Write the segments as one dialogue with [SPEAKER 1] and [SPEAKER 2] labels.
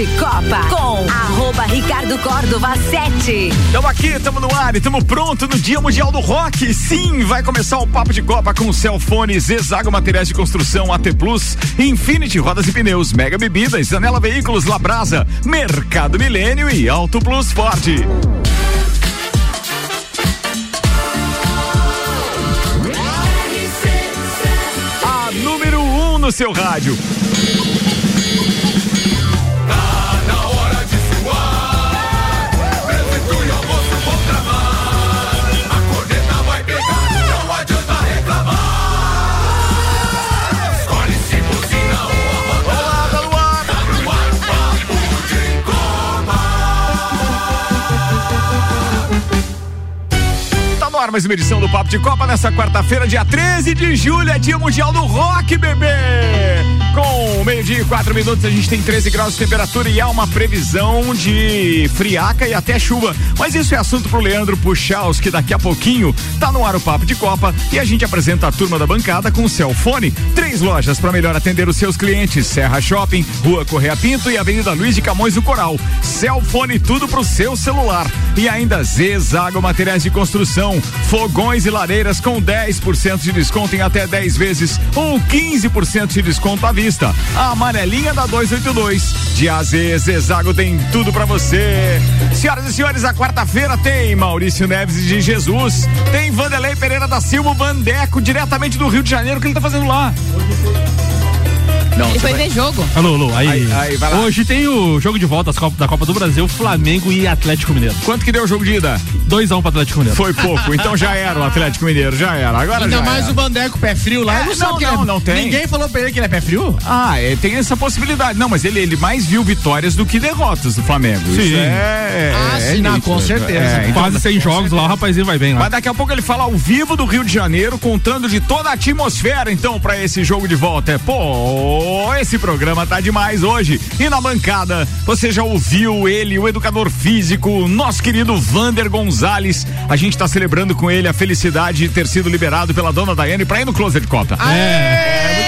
[SPEAKER 1] de Copa com arroba Ricardo Córdova 7.
[SPEAKER 2] Estamos aqui, estamos no ar e estamos pronto no Dia Mundial do Rock. Sim, vai começar o Papo de Copa com Celfone, Zezago Materiais de Construção, AT Plus, Infinity Rodas e Pneus, Mega Bebidas, Zanela Veículos, Labrasa, Mercado Milênio e Auto Plus Ford. A número 1 um no seu rádio. Ar mais uma edição do Papo de Copa nessa quarta-feira, dia 13 de julho, é dia mundial do rock, bebê! Com meio-dia e quatro minutos, a gente tem 13 graus de temperatura e há uma previsão de friaca e até chuva. Mas isso é assunto pro Leandro Puxaus, que daqui a pouquinho tá no ar o Papo de Copa e a gente apresenta a turma da bancada com o Celfone. Três lojas para melhor atender os seus clientes: Serra Shopping, Rua Correia Pinto e Avenida Luiz de Camões do Coral. Celfone, tudo pro seu celular. E ainda Zezago Materiais de Construção, fogões e lareiras com 10% de desconto em até 10 vezes ou 15% de desconto à vista. A amarelinha da 282. De AZ, Zezago tem tudo para você. Senhoras e senhores, a quarta-feira tem Maurício Neves de Jesus, tem Vanderlei Pereira da Silva Vandeco, diretamente do Rio de Janeiro, o que ele tá fazendo lá?
[SPEAKER 3] Não, ele foi vai... ver jogo.
[SPEAKER 4] Alô, alô, aí. aí, aí Hoje tem o jogo de volta da Copa do Brasil, Flamengo e Atlético Mineiro.
[SPEAKER 2] Quanto que deu o jogo de ida?
[SPEAKER 4] 2x1 um pro Atlético Mineiro.
[SPEAKER 2] Foi pouco, então já era o Atlético Mineiro, já era. Agora
[SPEAKER 5] Ainda
[SPEAKER 2] já
[SPEAKER 5] mais
[SPEAKER 2] era.
[SPEAKER 5] o Vandeco pé frio lá, é, não,
[SPEAKER 2] não, não, é... não tem.
[SPEAKER 5] Ninguém falou pra ele que ele é pé frio?
[SPEAKER 2] Ah, é, tem essa possibilidade. Não, mas ele, ele mais viu vitórias do que derrotas do Flamengo.
[SPEAKER 5] Sim.
[SPEAKER 2] Isso é,
[SPEAKER 5] ah, é, sim, não, com certeza. É,
[SPEAKER 4] então, Quase 100 jogos certeza. lá, o rapazinho vai bem lá.
[SPEAKER 2] Mas daqui a pouco ele fala ao vivo do Rio de Janeiro, contando de toda a atmosfera, então, pra esse jogo de volta. É, pô, esse programa tá demais hoje. E na bancada, você já ouviu ele, o educador físico, nosso querido Vander Gonzalez. A gente está celebrando com ele a felicidade de ter sido liberado pela dona Daiane para ir no Closet Copa.
[SPEAKER 5] É, é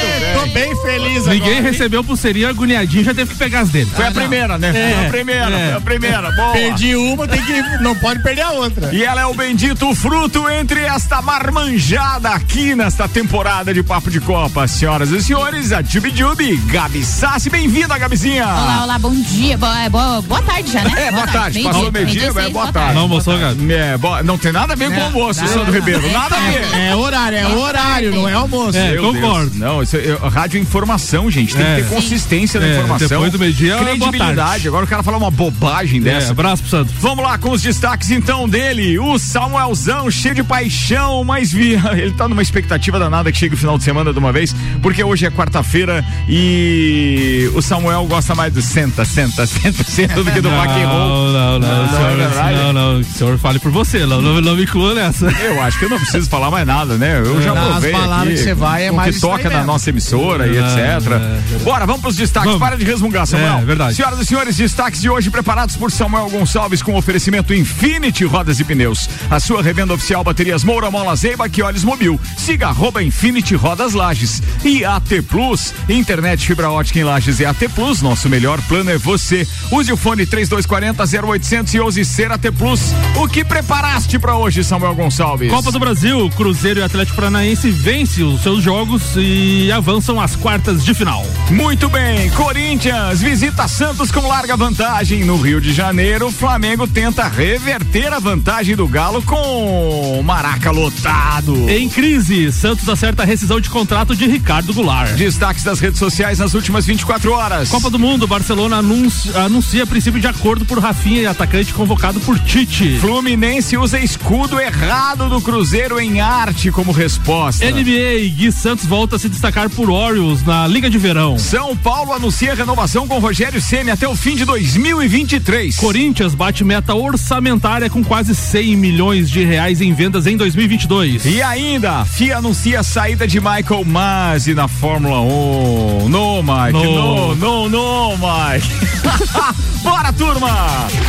[SPEAKER 5] bem. Feliz
[SPEAKER 4] Ninguém agora. recebeu pulseirinha agoniadinho, já teve que pegar as dele.
[SPEAKER 2] Foi ah, a não. primeira, né? É, foi a primeira, é. foi a primeira. Boa.
[SPEAKER 5] Perdi uma, tem que, não pode perder a outra.
[SPEAKER 2] E ela é o bendito fruto entre esta marmanjada aqui nesta temporada de Papo de Copa. Senhoras e senhores, a Jubi Jubi, Gabi Sassi, bem-vinda, Gabizinha.
[SPEAKER 3] Olá, olá, bom dia, boa, boa, boa tarde já, né?
[SPEAKER 2] É, boa, boa tarde, tarde. passou meio-dia, é boa tarde.
[SPEAKER 4] Não almoçou, Gabi?
[SPEAKER 2] É, boa, não tem nada a ver com o almoço, Sandro Ribeiro, nada a ver.
[SPEAKER 5] É horário, é horário, não é almoço. É,
[SPEAKER 4] concordo.
[SPEAKER 2] Não, isso é rádio informação, gente, tem que ter consistência na informação.
[SPEAKER 4] Depois do meio-dia,
[SPEAKER 2] credibilidade. Agora o cara fala uma bobagem dessa.
[SPEAKER 4] abraço pro Santos.
[SPEAKER 2] Vamos lá com os destaques então dele, o Samuelzão, cheio de paixão, mas via, ele tá numa expectativa danada que chegue o final de semana de uma vez, porque hoje é quarta-feira e o Samuel gosta mais do senta, senta, senta, senta do que do rock and roll.
[SPEAKER 4] Não, não, não, não, senhor, não, não, o senhor fale por você, não, não, não me inclua nessa.
[SPEAKER 2] Eu acho que eu não preciso falar mais nada, né? Eu já provei aqui,
[SPEAKER 5] que você vai é mais
[SPEAKER 2] que toca na nossa emissora e etc. É, Bora, vamos pros destaques. Vamos. Para de resmungar, Samuel.
[SPEAKER 4] É, verdade.
[SPEAKER 2] Senhoras e senhores, destaques de hoje preparados por Samuel Gonçalves com oferecimento Infinity Rodas e Pneus. A sua revenda oficial baterias Moura Mola Zeiba que olhos mobil. Siga arroba Infinity Rodas Lages. E AT Plus, internet fibra ótica em Lages e AT Plus, nosso melhor plano é você. Use o fone 3240 0800 e use ser AT Plus. O que preparaste para hoje, Samuel Gonçalves?
[SPEAKER 4] Copa do Brasil, Cruzeiro e Atlético Paranaense vencem os seus jogos e avançam às quartas de final.
[SPEAKER 2] Muito bem, Corinthians visita Santos com larga vantagem no Rio de Janeiro. O Flamengo tenta reverter a vantagem do Galo com Maraca lotado.
[SPEAKER 4] Em crise, Santos acerta a rescisão de contrato de Ricardo Goulart.
[SPEAKER 2] Destaques das redes sociais nas últimas 24 horas.
[SPEAKER 4] Copa do Mundo, Barcelona anuncia, anuncia princípio de acordo por Rafinha e atacante convocado por Tite.
[SPEAKER 2] Fluminense usa escudo errado do Cruzeiro em arte como resposta.
[SPEAKER 4] NBA, Gui Santos volta a se destacar por Orioles na Liga de Verão.
[SPEAKER 2] São Paulo anuncia renovação com Rogério Ceni até o fim de 2023.
[SPEAKER 4] Corinthians bate meta orçamentária com quase 100 milhões de reais em vendas em 2022.
[SPEAKER 2] E ainda, FIA anuncia a saída de Michael Masi na Fórmula 1. No, Mike. No, no, no, no Mike. Bora, turma!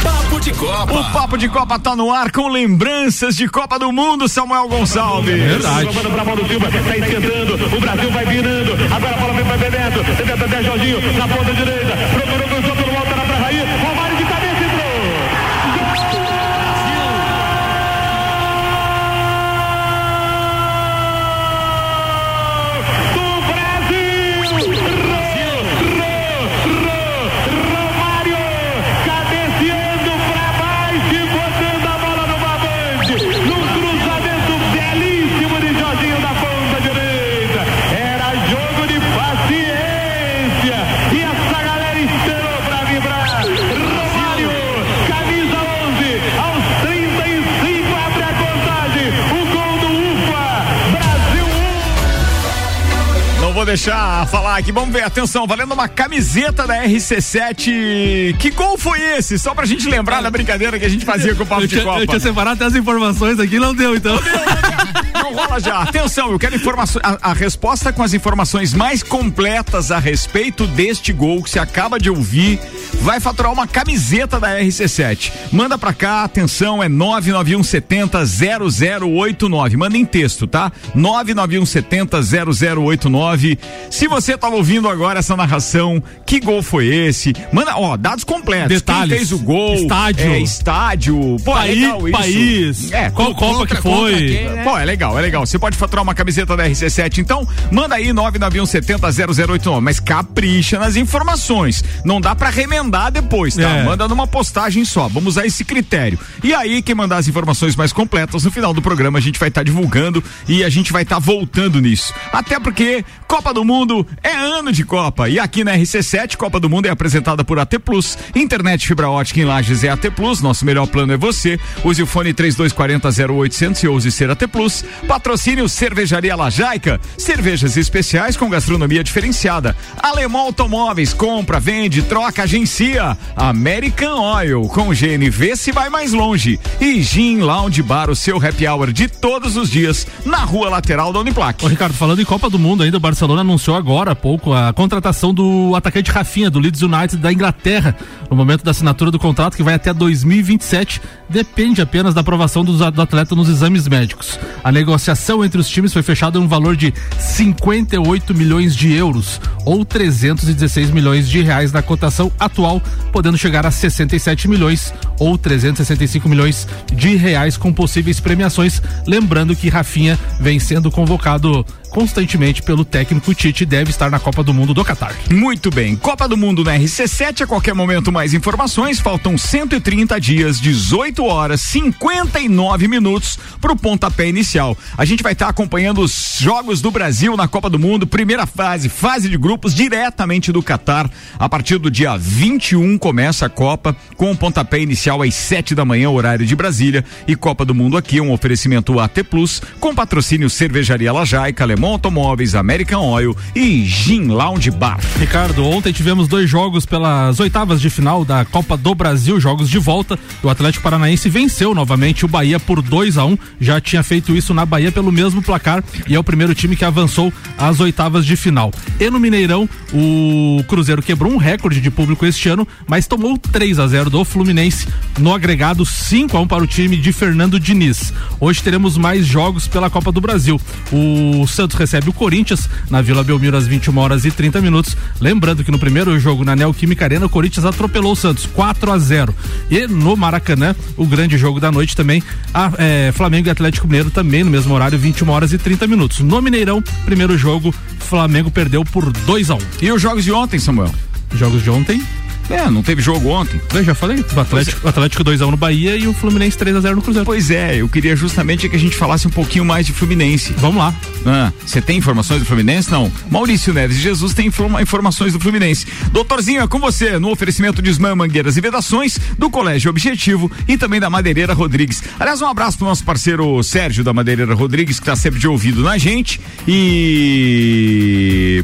[SPEAKER 1] Papo de Copa.
[SPEAKER 2] O Papo de Copa tá no ar com lembranças de Copa do Mundo, Samuel Gonçalves.
[SPEAKER 4] É verdade.
[SPEAKER 6] Tá esquentando, o Brasil vai virando, agora a bola vem pra Bebeto, Bebeto até Jorginho, na ponta direita, procurou,
[SPEAKER 2] deixar falar aqui. Vamos ver, atenção, valendo uma camiseta da RC7. Que gol foi esse? Só pra gente lembrar da brincadeira que a gente fazia com o Papo
[SPEAKER 4] eu
[SPEAKER 2] de
[SPEAKER 4] tinha,
[SPEAKER 2] Copa.
[SPEAKER 4] Eu tinha separado até as informações aqui, não deu então. Não deu, não
[SPEAKER 2] deu. Não rola já. Atenção, eu quero informações. A, a, resposta com as informações mais completas a respeito deste gol que você acaba de ouvir vai faturar uma camiseta da RC7. Manda pra cá, atenção, é 99170 0089. Manda em texto, tá? 99170 0089. Se você tava ouvindo agora essa narração, que gol foi esse? Manda, ó, dados completos.
[SPEAKER 4] Detalhes.
[SPEAKER 2] Quem fez o gol?
[SPEAKER 4] Estádio.
[SPEAKER 2] É, estádio. Pô,
[SPEAKER 4] país,
[SPEAKER 2] é legal isso.
[SPEAKER 4] país.
[SPEAKER 2] É,
[SPEAKER 4] qual Copa que foi?
[SPEAKER 2] Quem, né? Pô, é legal, é legal. Você pode faturar uma camiseta da RC7, então manda aí 991700089, mas capricha nas informações. Não dá para remendar depois, tá? É. Manda numa postagem só. Vamos usar esse critério. E aí quem mandar as informações mais completas no final do programa a gente vai estar tá divulgando e a gente vai estar tá voltando nisso. Até porque Copa do Mundo é ano de Copa e aqui na RC7 Copa do Mundo é apresentada por AT Plus. Internet fibra ótica em Lages é AT Plus. Nosso melhor plano é você. Use o fone 3240 0800 e ouse ser AT Plus. Patrocínio Cervejaria Lajaica. Cervejas especiais com gastronomia diferenciada. Alemão Automóveis. Compra, vende, troca, agencia. American Oil. Com GNV se vai mais longe. E Gin Lounge Bar, o seu happy hour de todos os dias na rua lateral da Uniplac.
[SPEAKER 4] Ô, Ricardo, falando em Copa do Mundo ainda, o Barcelona anunciou agora há pouco a contratação do atacante Rafinha, do Leeds United da Inglaterra. No momento da assinatura do contrato, que vai até 2027, depende apenas da aprovação do, do atleta nos exames médicos. A negociação entre os times foi fechada em um valor de 58 milhões de euros, ou 316 milhões de reais na cotação atual, podendo chegar a 67 milhões ou 365 milhões de reais com possíveis premiações. Lembrando que Rafinha vem sendo convocado constantemente pelo técnico Tite deve estar na Copa do Mundo do Catar.
[SPEAKER 2] Muito bem. Copa do Mundo na RC7, a qualquer momento mais informações. Faltam 130 dias, 18 horas, 59 minutos para o pontapé inicial. A gente vai estar tá acompanhando os jogos do Brasil na Copa do Mundo, primeira fase, fase de grupos, diretamente do Catar. A partir do dia 21 começa a Copa, com o pontapé inicial às 7 da manhã, horário de Brasília. E Copa do Mundo aqui, um oferecimento AT Plus, com patrocínio Cervejaria Lajaica, Alemão Automóveis, American Oil e Gin Lounge Bar.
[SPEAKER 4] Ricardo, ontem tivemos dois jogos pelas oitavas de final da Copa do Brasil, jogos de volta. O Atlético Paranaense venceu novamente o Bahia por 2 a 1 um. Já tinha feito isso na Bahia pelo mesmo placar e é o primeiro time que avançou às oitavas de final. E no Mineirão, o Cruzeiro quebrou um recorde de público este ano, mas tomou 3 a 0 do Fluminense no agregado 5 a 1 para o time de Fernando Diniz. Hoje teremos mais jogos pela Copa do Brasil. O Santos recebe o Corinthians na Vila Belmiro às 21 horas e 30 minutos. Lembrando que no primeiro jogo na Neoquímica Arena, o Corinthians atropelou o Santos 4 a 0. E no Maracanã, o grande jogo da noite também, a, é, Flamengo e Atlético Mineiro também no mesmo horário, 21 horas e 30 minutos. No Mineirão, primeiro jogo, Flamengo perdeu por 2 a 1.
[SPEAKER 2] E os jogos de ontem, Samuel?
[SPEAKER 4] Jogos de ontem,
[SPEAKER 2] é, não teve jogo ontem.
[SPEAKER 4] Eu já falei, o Atlético, é. Atlético 2x1 no Bahia e o Fluminense 3x0 no Cruzeiro.
[SPEAKER 2] Pois é, eu queria justamente que a gente falasse um pouquinho mais de Fluminense.
[SPEAKER 4] Vamos lá.
[SPEAKER 2] Ah, você ah, tem informações do Fluminense? Não. Maurício Neves Jesus tem informações do Fluminense. Doutorzinho, é com você, no oferecimento de Ismã Mangueiras e Vedações, do Colégio Objetivo e também da Madeireira Rodrigues. Aliás, um abraço pro nosso parceiro Sérgio da Madeireira Rodrigues, que tá sempre de ouvido na gente. E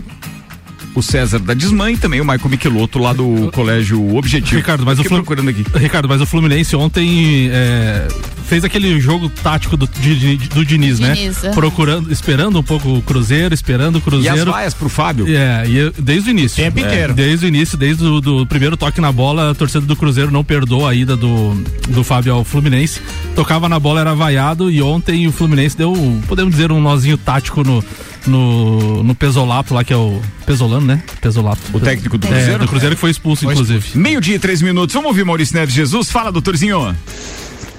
[SPEAKER 2] o César da Desmã e também o Michael Michelotto lá do Colégio Objetivo.
[SPEAKER 4] Ricardo, mas o Flam... procurando aqui. Ricardo, mas o Fluminense ontem é, fez aquele jogo tático do, de, de, do Diniz, né? Diniz, né? Procurando, esperando um pouco o Cruzeiro, esperando o Cruzeiro. E as
[SPEAKER 2] vaias pro Fábio.
[SPEAKER 4] É, e desde o início.
[SPEAKER 2] O tempo
[SPEAKER 4] é,
[SPEAKER 2] inteiro.
[SPEAKER 4] Desde o início, desde o do primeiro toque na bola, a torcida do Cruzeiro não perdoou a ida do, do Fábio ao Fluminense. Tocava na bola, era vaiado e ontem o Fluminense deu, podemos dizer, um nozinho tático no no, no Pesolato lá, que é o Pesolano, né? Pesolato.
[SPEAKER 2] O técnico do Cruzeiro? É,
[SPEAKER 4] do Cruzeiro que foi expulso, foi inclusive.
[SPEAKER 2] Meio-dia e três minutos. Vamos ouvir Maurício Neves Jesus. Fala, doutorzinho.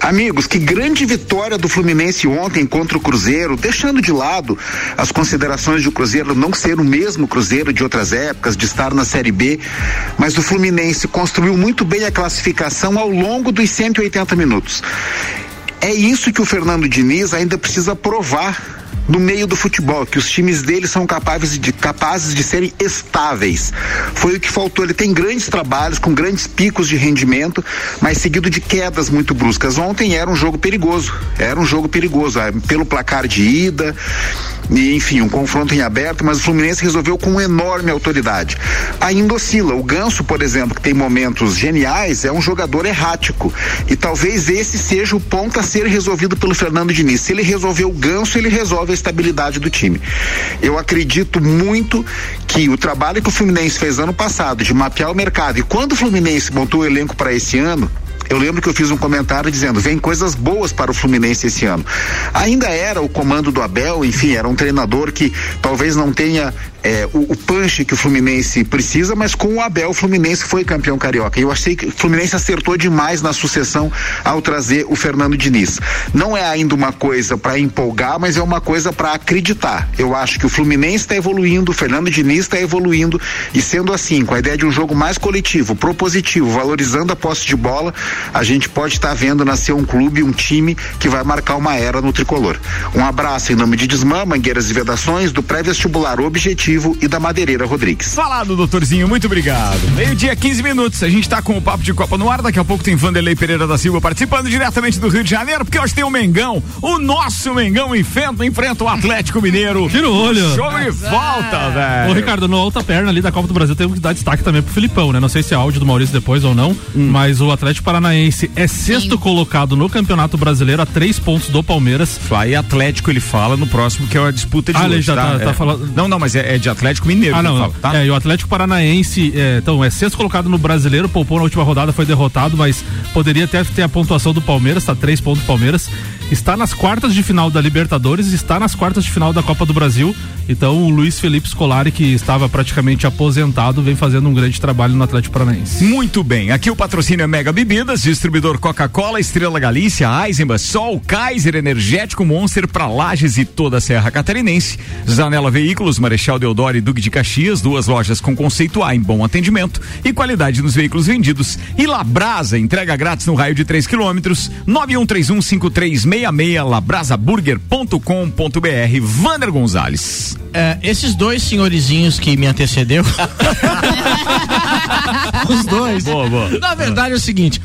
[SPEAKER 7] Amigos, que grande vitória do Fluminense ontem contra o Cruzeiro, deixando de lado as considerações de o Cruzeiro não ser o mesmo Cruzeiro de outras épocas, de estar na Série B, mas o Fluminense construiu muito bem a classificação ao longo dos 180 minutos. É isso que o Fernando Diniz ainda precisa provar no meio do futebol, que os times dele são capazes de, capazes de serem estáveis. Foi o que faltou. Ele tem grandes trabalhos, com grandes picos de rendimento, mas seguido de quedas muito bruscas. Ontem era um jogo perigoso. Era um jogo perigoso. Ah, pelo placar de ida, e, enfim, um confronto em aberto, mas o Fluminense resolveu com enorme autoridade. Ainda oscila. O Ganso, por exemplo, que tem momentos geniais, é um jogador errático. E talvez esse seja o ponto a ser resolvido pelo Fernando Diniz. Se ele resolver o Ganso, ele resolve a estabilidade do time. Eu acredito muito que o trabalho que o Fluminense fez ano passado de mapear o mercado e quando o Fluminense montou o elenco para esse ano, eu lembro que eu fiz um comentário dizendo: vem coisas boas para o Fluminense esse ano. Ainda era o comando do Abel, enfim, era um treinador que talvez não tenha é, o, o punch que o Fluminense precisa, mas com o Abel, o Fluminense foi campeão carioca. E eu achei que o Fluminense acertou demais na sucessão ao trazer o Fernando Diniz. Não é ainda uma coisa para empolgar, mas é uma coisa para acreditar. Eu acho que o Fluminense está evoluindo, o Fernando Diniz está evoluindo, e sendo assim, com a ideia de um jogo mais coletivo, propositivo, valorizando a posse de bola, a gente pode estar tá vendo nascer um clube, um time que vai marcar uma era no tricolor. Um abraço em nome de Desmã, Mangueiras e Vedações, do pré-vestibular Objetivo e da Madeireira Rodrigues.
[SPEAKER 2] Falado, doutorzinho, muito obrigado. Meio-dia, 15 minutos. A gente está com o Papo de Copa no ar. Daqui a pouco tem Vanderlei Pereira da Silva participando diretamente do Rio de Janeiro, porque hoje tem o Mengão. O nosso Mengão enfrenta, enfrenta o Atlético Mineiro.
[SPEAKER 4] Tira o olho.
[SPEAKER 2] Show de volta, velho.
[SPEAKER 4] Ô, Ricardo, no alta perna ali da Copa do Brasil temos que dar destaque também pro Filipão, né? Não sei se é áudio do Maurício depois ou não, hum. mas o Atlético Paranaense é sexto Sim. colocado no Campeonato Brasileiro a três pontos do Palmeiras.
[SPEAKER 2] Aí Atlético ele fala no próximo que é a disputa de
[SPEAKER 4] ah,
[SPEAKER 2] hoje,
[SPEAKER 4] ele já tá, tá, é. tá falando.
[SPEAKER 2] Não, não, mas é, é de Atlético Mineiro.
[SPEAKER 4] Ah, não, fala, tá? É, e o Atlético Paranaense, é, então, é sexto colocado no brasileiro, poupou na última rodada, foi derrotado, mas poderia até ter a pontuação do Palmeiras, tá três pontos do Palmeiras. Está nas quartas de final da Libertadores, está nas quartas de final da Copa do Brasil. Então o Luiz Felipe Scolari, que estava praticamente aposentado, vem fazendo um grande trabalho no Atlético Paranaense.
[SPEAKER 2] Muito bem. Aqui o patrocínio é Mega Bebidas, distribuidor Coca-Cola, Estrela Galícia, Eisenbach, Sol, Kaiser, Energético Monster para Lages e toda a Serra Catarinense. Zanela Veículos, Marechal Deodoro e Duque de Caxias, duas lojas com conceito A em bom atendimento e qualidade nos veículos vendidos. E Labrasa, entrega grátis no raio de 3 quilômetros, 91315366, labrasaburger.com.br. Vander Gonzalez.
[SPEAKER 5] É, esses dois senhorizinhos que me antecedeu. Os dois.
[SPEAKER 2] Boa, boa.
[SPEAKER 5] Na verdade é o seguinte,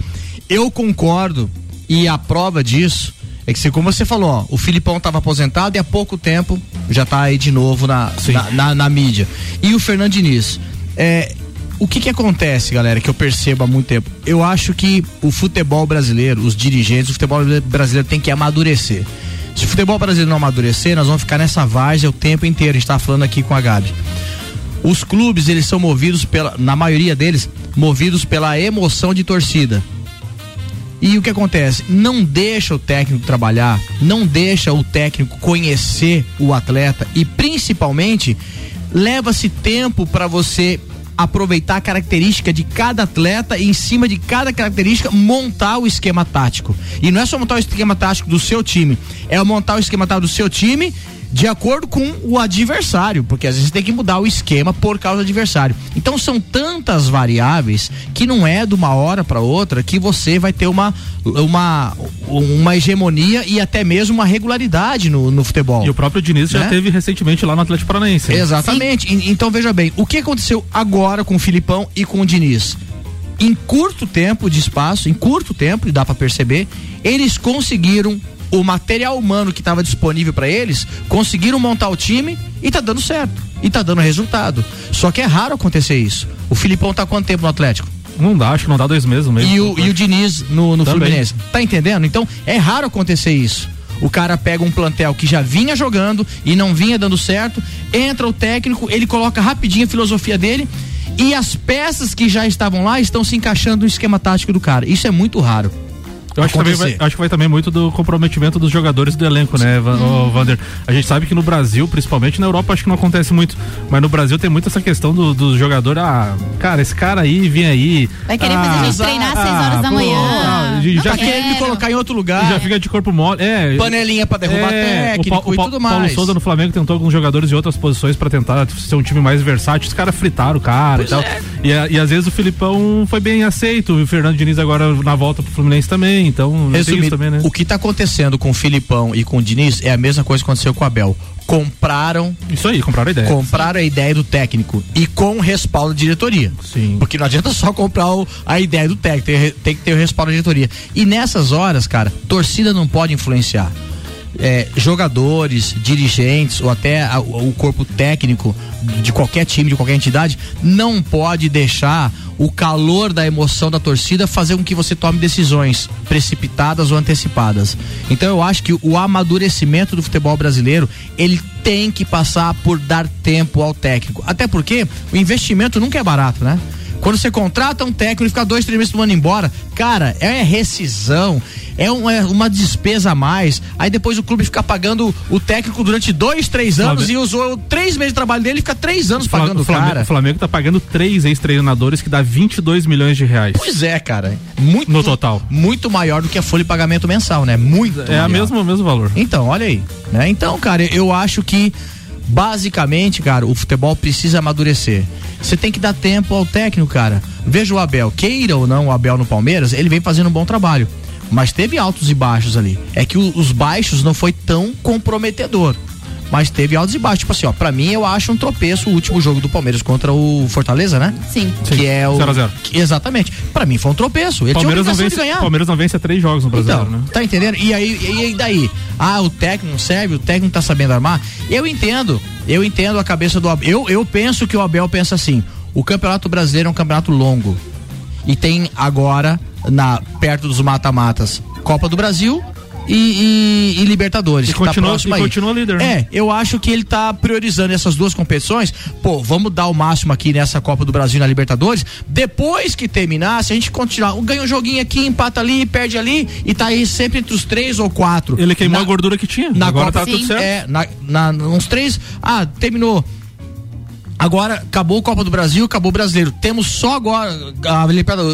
[SPEAKER 5] eu concordo e a prova disso é que, como você falou, ó, o Filipão estava aposentado e há pouco tempo já está aí de novo na, na, na, na, mídia. E o Fernando Diniz. É, o que que acontece, galera, que eu percebo há muito tempo? Eu acho que o futebol brasileiro, os dirigentes, o futebol brasileiro tem que amadurecer. Se o futebol brasileiro não amadurecer, nós vamos ficar nessa várzea o tempo inteiro. A gente tá falando aqui com a Gabi. Os clubes, eles são movidos pela, na maioria deles, movidos pela emoção de torcida. E o que acontece? Não deixa o técnico trabalhar, não deixa o técnico conhecer o atleta e principalmente leva-se tempo para você aproveitar a característica de cada atleta e em cima de cada característica montar o esquema tático. E não é só montar o esquema tático do seu time, é montar o esquema tático do seu time de acordo com o adversário, porque às vezes tem que mudar o esquema por causa do adversário. Então são tantas variáveis que não é de uma hora para outra que você vai ter uma, uma, uma hegemonia e até mesmo uma regularidade no, no futebol.
[SPEAKER 4] E o próprio Diniz né? já teve recentemente lá no Atlético Paranaense.
[SPEAKER 5] Né? Exatamente. Então veja bem, o que aconteceu agora com o Filipão e com o Diniz? Em curto tempo de espaço, em curto tempo, e dá para perceber, eles conseguiram o material humano que estava disponível para eles, conseguiram montar o time e tá dando certo. E tá dando resultado. Só que é raro acontecer isso. O Filipão tá quanto tempo no Atlético?
[SPEAKER 4] Não dá, acho que não dá dois meses mesmo.
[SPEAKER 5] E o, e o Diniz no, no Fluminense. Tá entendendo? Então é raro acontecer isso. O cara pega um plantel que já vinha jogando e não vinha dando certo, entra o técnico, ele coloca rapidinho a filosofia dele e as peças que já estavam lá estão se encaixando no esquema tático do cara. Isso é muito raro.
[SPEAKER 4] Eu acho que, também vai, acho que vai também muito do comprometimento dos jogadores do elenco, né, hum. Vander? A gente sabe que no Brasil, principalmente na Europa, acho que não acontece muito, mas no Brasil tem muito essa questão do, do jogador, ah, cara, esse cara aí, vem aí.
[SPEAKER 3] Vai querer ah, fazer a gente treinar às 6 horas da manhã. Ah,
[SPEAKER 5] já tá quer me colocar em outro lugar.
[SPEAKER 4] Já fica de corpo mole. É,
[SPEAKER 5] Panelinha pra derrubar é, técnico o, o, e tudo mais.
[SPEAKER 4] Paulo Souza no Flamengo tentou alguns jogadores de outras posições pra tentar ser um time mais versátil. Os caras fritaram o cara pois e tal. É. E, e, às vezes o Filipão foi bem aceito. O Fernando Diniz agora na volta pro Fluminense também. Então,
[SPEAKER 5] Resumindo, também, né? O que está acontecendo com o Filipão e com o Diniz é a mesma coisa que aconteceu com o Abel. Compraram.
[SPEAKER 4] Isso aí, compraram a ideia.
[SPEAKER 5] Compraram a ideia do técnico e com respaldo da diretoria.
[SPEAKER 4] Sim.
[SPEAKER 5] Porque não adianta só comprar o, a ideia do técnico, tem, tem que ter o respaldo da diretoria. E nessas horas, cara, torcida não pode influenciar é, jogadores, dirigentes ou até a, o corpo técnico de qualquer time, de qualquer entidade, não pode deixar o calor da emoção da torcida fazer com que você tome decisões precipitadas ou antecipadas. Então eu acho que o amadurecimento do futebol brasileiro, ele tem que passar por dar tempo ao técnico. Até porque o investimento nunca é barato, né? Quando você contrata um técnico e fica dois, três meses tomando embora, cara, é rescisão, é, um, é, uma despesa a mais. Aí depois o clube fica pagando o técnico durante dois, três anos Flamengo. e usou três meses de trabalho dele e fica três anos pagando o
[SPEAKER 4] Flamengo,
[SPEAKER 5] cara.
[SPEAKER 4] O Flamengo tá pagando três ex-treinadores que dá 22 milhões de reais.
[SPEAKER 5] Pois é, cara. Muito,
[SPEAKER 4] no total.
[SPEAKER 5] Muito maior do que a folha de pagamento mensal, né? Muito.
[SPEAKER 4] É a mesmo, o mesmo valor.
[SPEAKER 5] Então, olha aí. Né? Então, cara, eu acho que basicamente, cara, o futebol precisa amadurecer. Você tem que dar tempo ao técnico, cara. Veja o Abel, queira ou não o Abel no Palmeiras, ele vem fazendo um bom trabalho. Mas teve altos e baixos ali. É que os baixos não foi tão comprometedor mas teve altos e baixos. Tipo assim, ó, pra mim eu acho um tropeço o último jogo do Palmeiras contra o Fortaleza, né?
[SPEAKER 3] Sim.
[SPEAKER 5] Que
[SPEAKER 4] Sim.
[SPEAKER 5] é o.
[SPEAKER 4] 0 a 0.
[SPEAKER 5] que- exatamente. Pra mim foi um tropeço. Ele
[SPEAKER 4] Palmeiras
[SPEAKER 5] tinha
[SPEAKER 4] não, vence,
[SPEAKER 5] de ganhar.
[SPEAKER 4] Palmeiras não vence há três jogos no brasileiro,
[SPEAKER 5] Então,
[SPEAKER 4] né?
[SPEAKER 5] tá entendendo? E aí, e aí daí? Ah, o técnico não serve, o técnico tá sabendo armar. Eu entendo, eu entendo a cabeça do Abel. Eu, eu penso que o Abel pensa assim: o Campeonato Brasileiro é um campeonato longo. E tem agora, na perto dos mata-matas, Copa do Brasil e, e- e Libertadores.
[SPEAKER 4] E
[SPEAKER 5] que tá
[SPEAKER 4] continua-
[SPEAKER 5] próximo
[SPEAKER 4] e
[SPEAKER 5] aí.
[SPEAKER 4] continua líder, né?
[SPEAKER 5] É, eu acho que ele tá priorizando essas duas competições. Pô, vamos dar o máximo aqui nessa Copa do Brasil na Libertadores. Depois que terminar, se a gente continuar, ganha um joguinho aqui, empata ali, perde ali e tá aí sempre entre os três ou quatro.
[SPEAKER 4] Ele queimou
[SPEAKER 5] Na-
[SPEAKER 4] a gordura que tinha.
[SPEAKER 5] na
[SPEAKER 4] Agora
[SPEAKER 5] Copa,
[SPEAKER 4] tá tudo
[SPEAKER 3] Sim.
[SPEAKER 4] certo.
[SPEAKER 5] É, na, na, uns três. Ah, terminou. Agora acabou a Copa do Brasil, acabou o brasileiro. Temos só agora a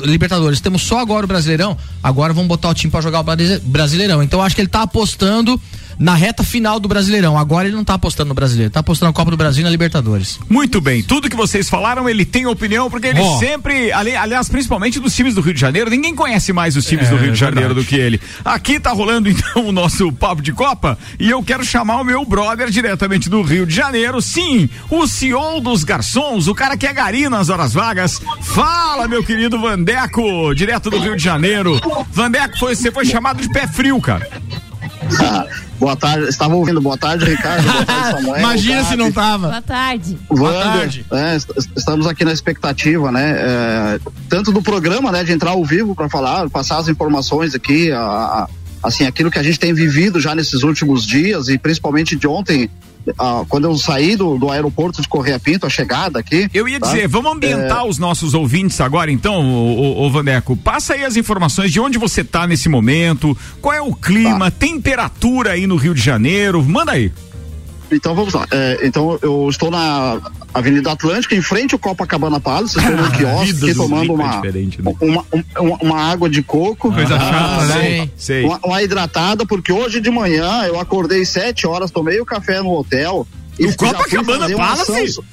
[SPEAKER 5] Libertadores, temos só agora o Brasileirão. Agora vamos botar o time pra jogar o Brasi- Brasileirão. Então acho que ele tá apostando na reta final do Brasileirão. Agora ele não tá apostando no Brasileiro, tá apostando na Copa do Brasil e na Libertadores.
[SPEAKER 2] Muito bem, tudo que vocês falaram, ele tem opinião, porque ele
[SPEAKER 4] Ó.
[SPEAKER 2] sempre, ali- aliás, principalmente dos times do Rio de Janeiro, ninguém conhece mais os times
[SPEAKER 4] É,
[SPEAKER 2] do Rio de Janeiro
[SPEAKER 4] verdade.
[SPEAKER 2] do que ele. Aqui tá rolando então o nosso papo de Copa e eu quero chamar o meu brother diretamente do Rio de Janeiro, sim, o CEO dos garçons, o cara que é gari nas horas vagas. Fala, meu querido Vandeco, direto do Rio de Janeiro. Vandeco, foi, você foi chamado de pé frio, cara.
[SPEAKER 8] Boa tarde, estava ouvindo. Boa tarde, Ricardo. Boa tarde, Samuel.
[SPEAKER 5] Imagina se não tava.
[SPEAKER 3] Boa tarde.
[SPEAKER 5] Boa
[SPEAKER 8] Wander.
[SPEAKER 5] tarde.
[SPEAKER 8] É, est- estamos aqui na expectativa, né? é, tanto do programa, né, de entrar ao vivo para falar, passar as informações aqui, a- a- assim, aquilo que a gente tem vivido já nesses últimos dias e principalmente de ontem, a- quando eu saí do, do aeroporto de Correia Pinto, a chegada aqui.
[SPEAKER 2] Eu ia
[SPEAKER 8] tá?
[SPEAKER 2] dizer, vamos ambientar os nossos ouvintes agora, então, ô, ô, Vandeco. Passa aí as informações de onde você tá nesse momento, qual é o clima, temperatura aí no Rio de Janeiro. Manda aí.
[SPEAKER 8] Então vamos lá. É, então eu estou na Avenida Atlântica, em frente ao Copacabana Palace, estou no quiosque tomando
[SPEAKER 2] é
[SPEAKER 8] uma,
[SPEAKER 2] diferente, né?
[SPEAKER 8] uma, uma, uma água de coco.
[SPEAKER 4] Coisa chata, né?
[SPEAKER 2] sei.
[SPEAKER 8] Uma, uma hidratada, porque hoje de manhã eu acordei sete horas, tomei o café no hotel. e
[SPEAKER 2] No Copacabana Palace?
[SPEAKER 8] ação-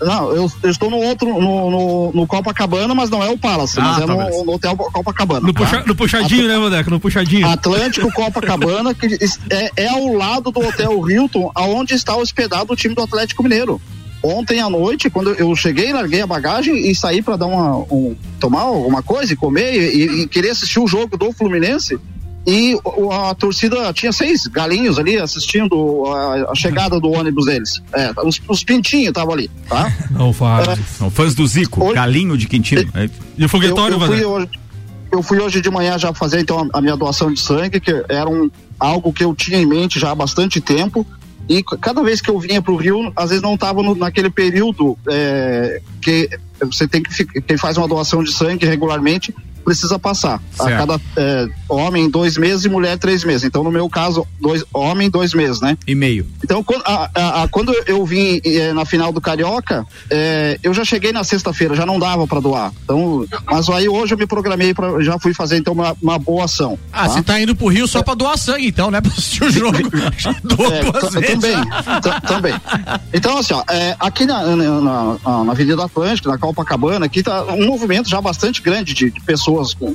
[SPEAKER 8] Não, eu, eu estou no outro, no, no, no Copacabana, mas não é o Palace,
[SPEAKER 2] Ah,
[SPEAKER 8] mas é
[SPEAKER 2] tá,
[SPEAKER 8] no, no hotel Copacabana.
[SPEAKER 4] No,
[SPEAKER 8] tá?
[SPEAKER 4] puxa- no puxadinho, né, Vandeco? No puxadinho.
[SPEAKER 8] Atlântico Copacabana, que é, é ao lado do Hotel Hilton, aonde está hospedado o time do Atlético Mineiro. Ontem à noite, quando eu cheguei, larguei a bagagem e saí para dar uma um- tomar alguma coisa e comer e, e querer assistir o jogo do Fluminense. E a torcida tinha seis galinhos ali assistindo a, chegada do ônibus deles. É, os, os pintinhos estavam ali, tá?
[SPEAKER 4] Não faz.
[SPEAKER 2] São fãs do Zico,
[SPEAKER 8] Oi?
[SPEAKER 2] galinho de Quintino. É,
[SPEAKER 4] E o foguetório,
[SPEAKER 8] eu, eu fui
[SPEAKER 4] Vandeco?
[SPEAKER 8] hoje, eu fui hoje de manhã já fazer então a, a minha doação de sangue, que era um, algo que eu tinha em mente já há bastante tempo. E cada vez que eu vinha para o Rio, às vezes não estava naquele período é, que você tem que quem faz uma doação de sangue regularmente precisa passar a
[SPEAKER 2] Certo.
[SPEAKER 8] cada é, homem dois meses e mulher três meses. Então no meu caso dois homem dois meses, né?
[SPEAKER 2] e meio.
[SPEAKER 8] Então, quando, a- a- a- quando eu vim eh, na final do Carioca, eh, eu já cheguei na sexta-feira, já não dava para doar. Então, mas aí hoje eu me programei para já fui fazer então uma, uma boa ação.
[SPEAKER 5] Ah,
[SPEAKER 8] tá?
[SPEAKER 5] você tá indo pro Rio só pra doar sangue, então, né? Pra assistir o jogo.
[SPEAKER 8] É, também, também. Então, assim, ó, é, aqui na, na, na- na Avenida Atlântica, na Copacabana, aqui tá um movimento já bastante grande de, de pessoas com.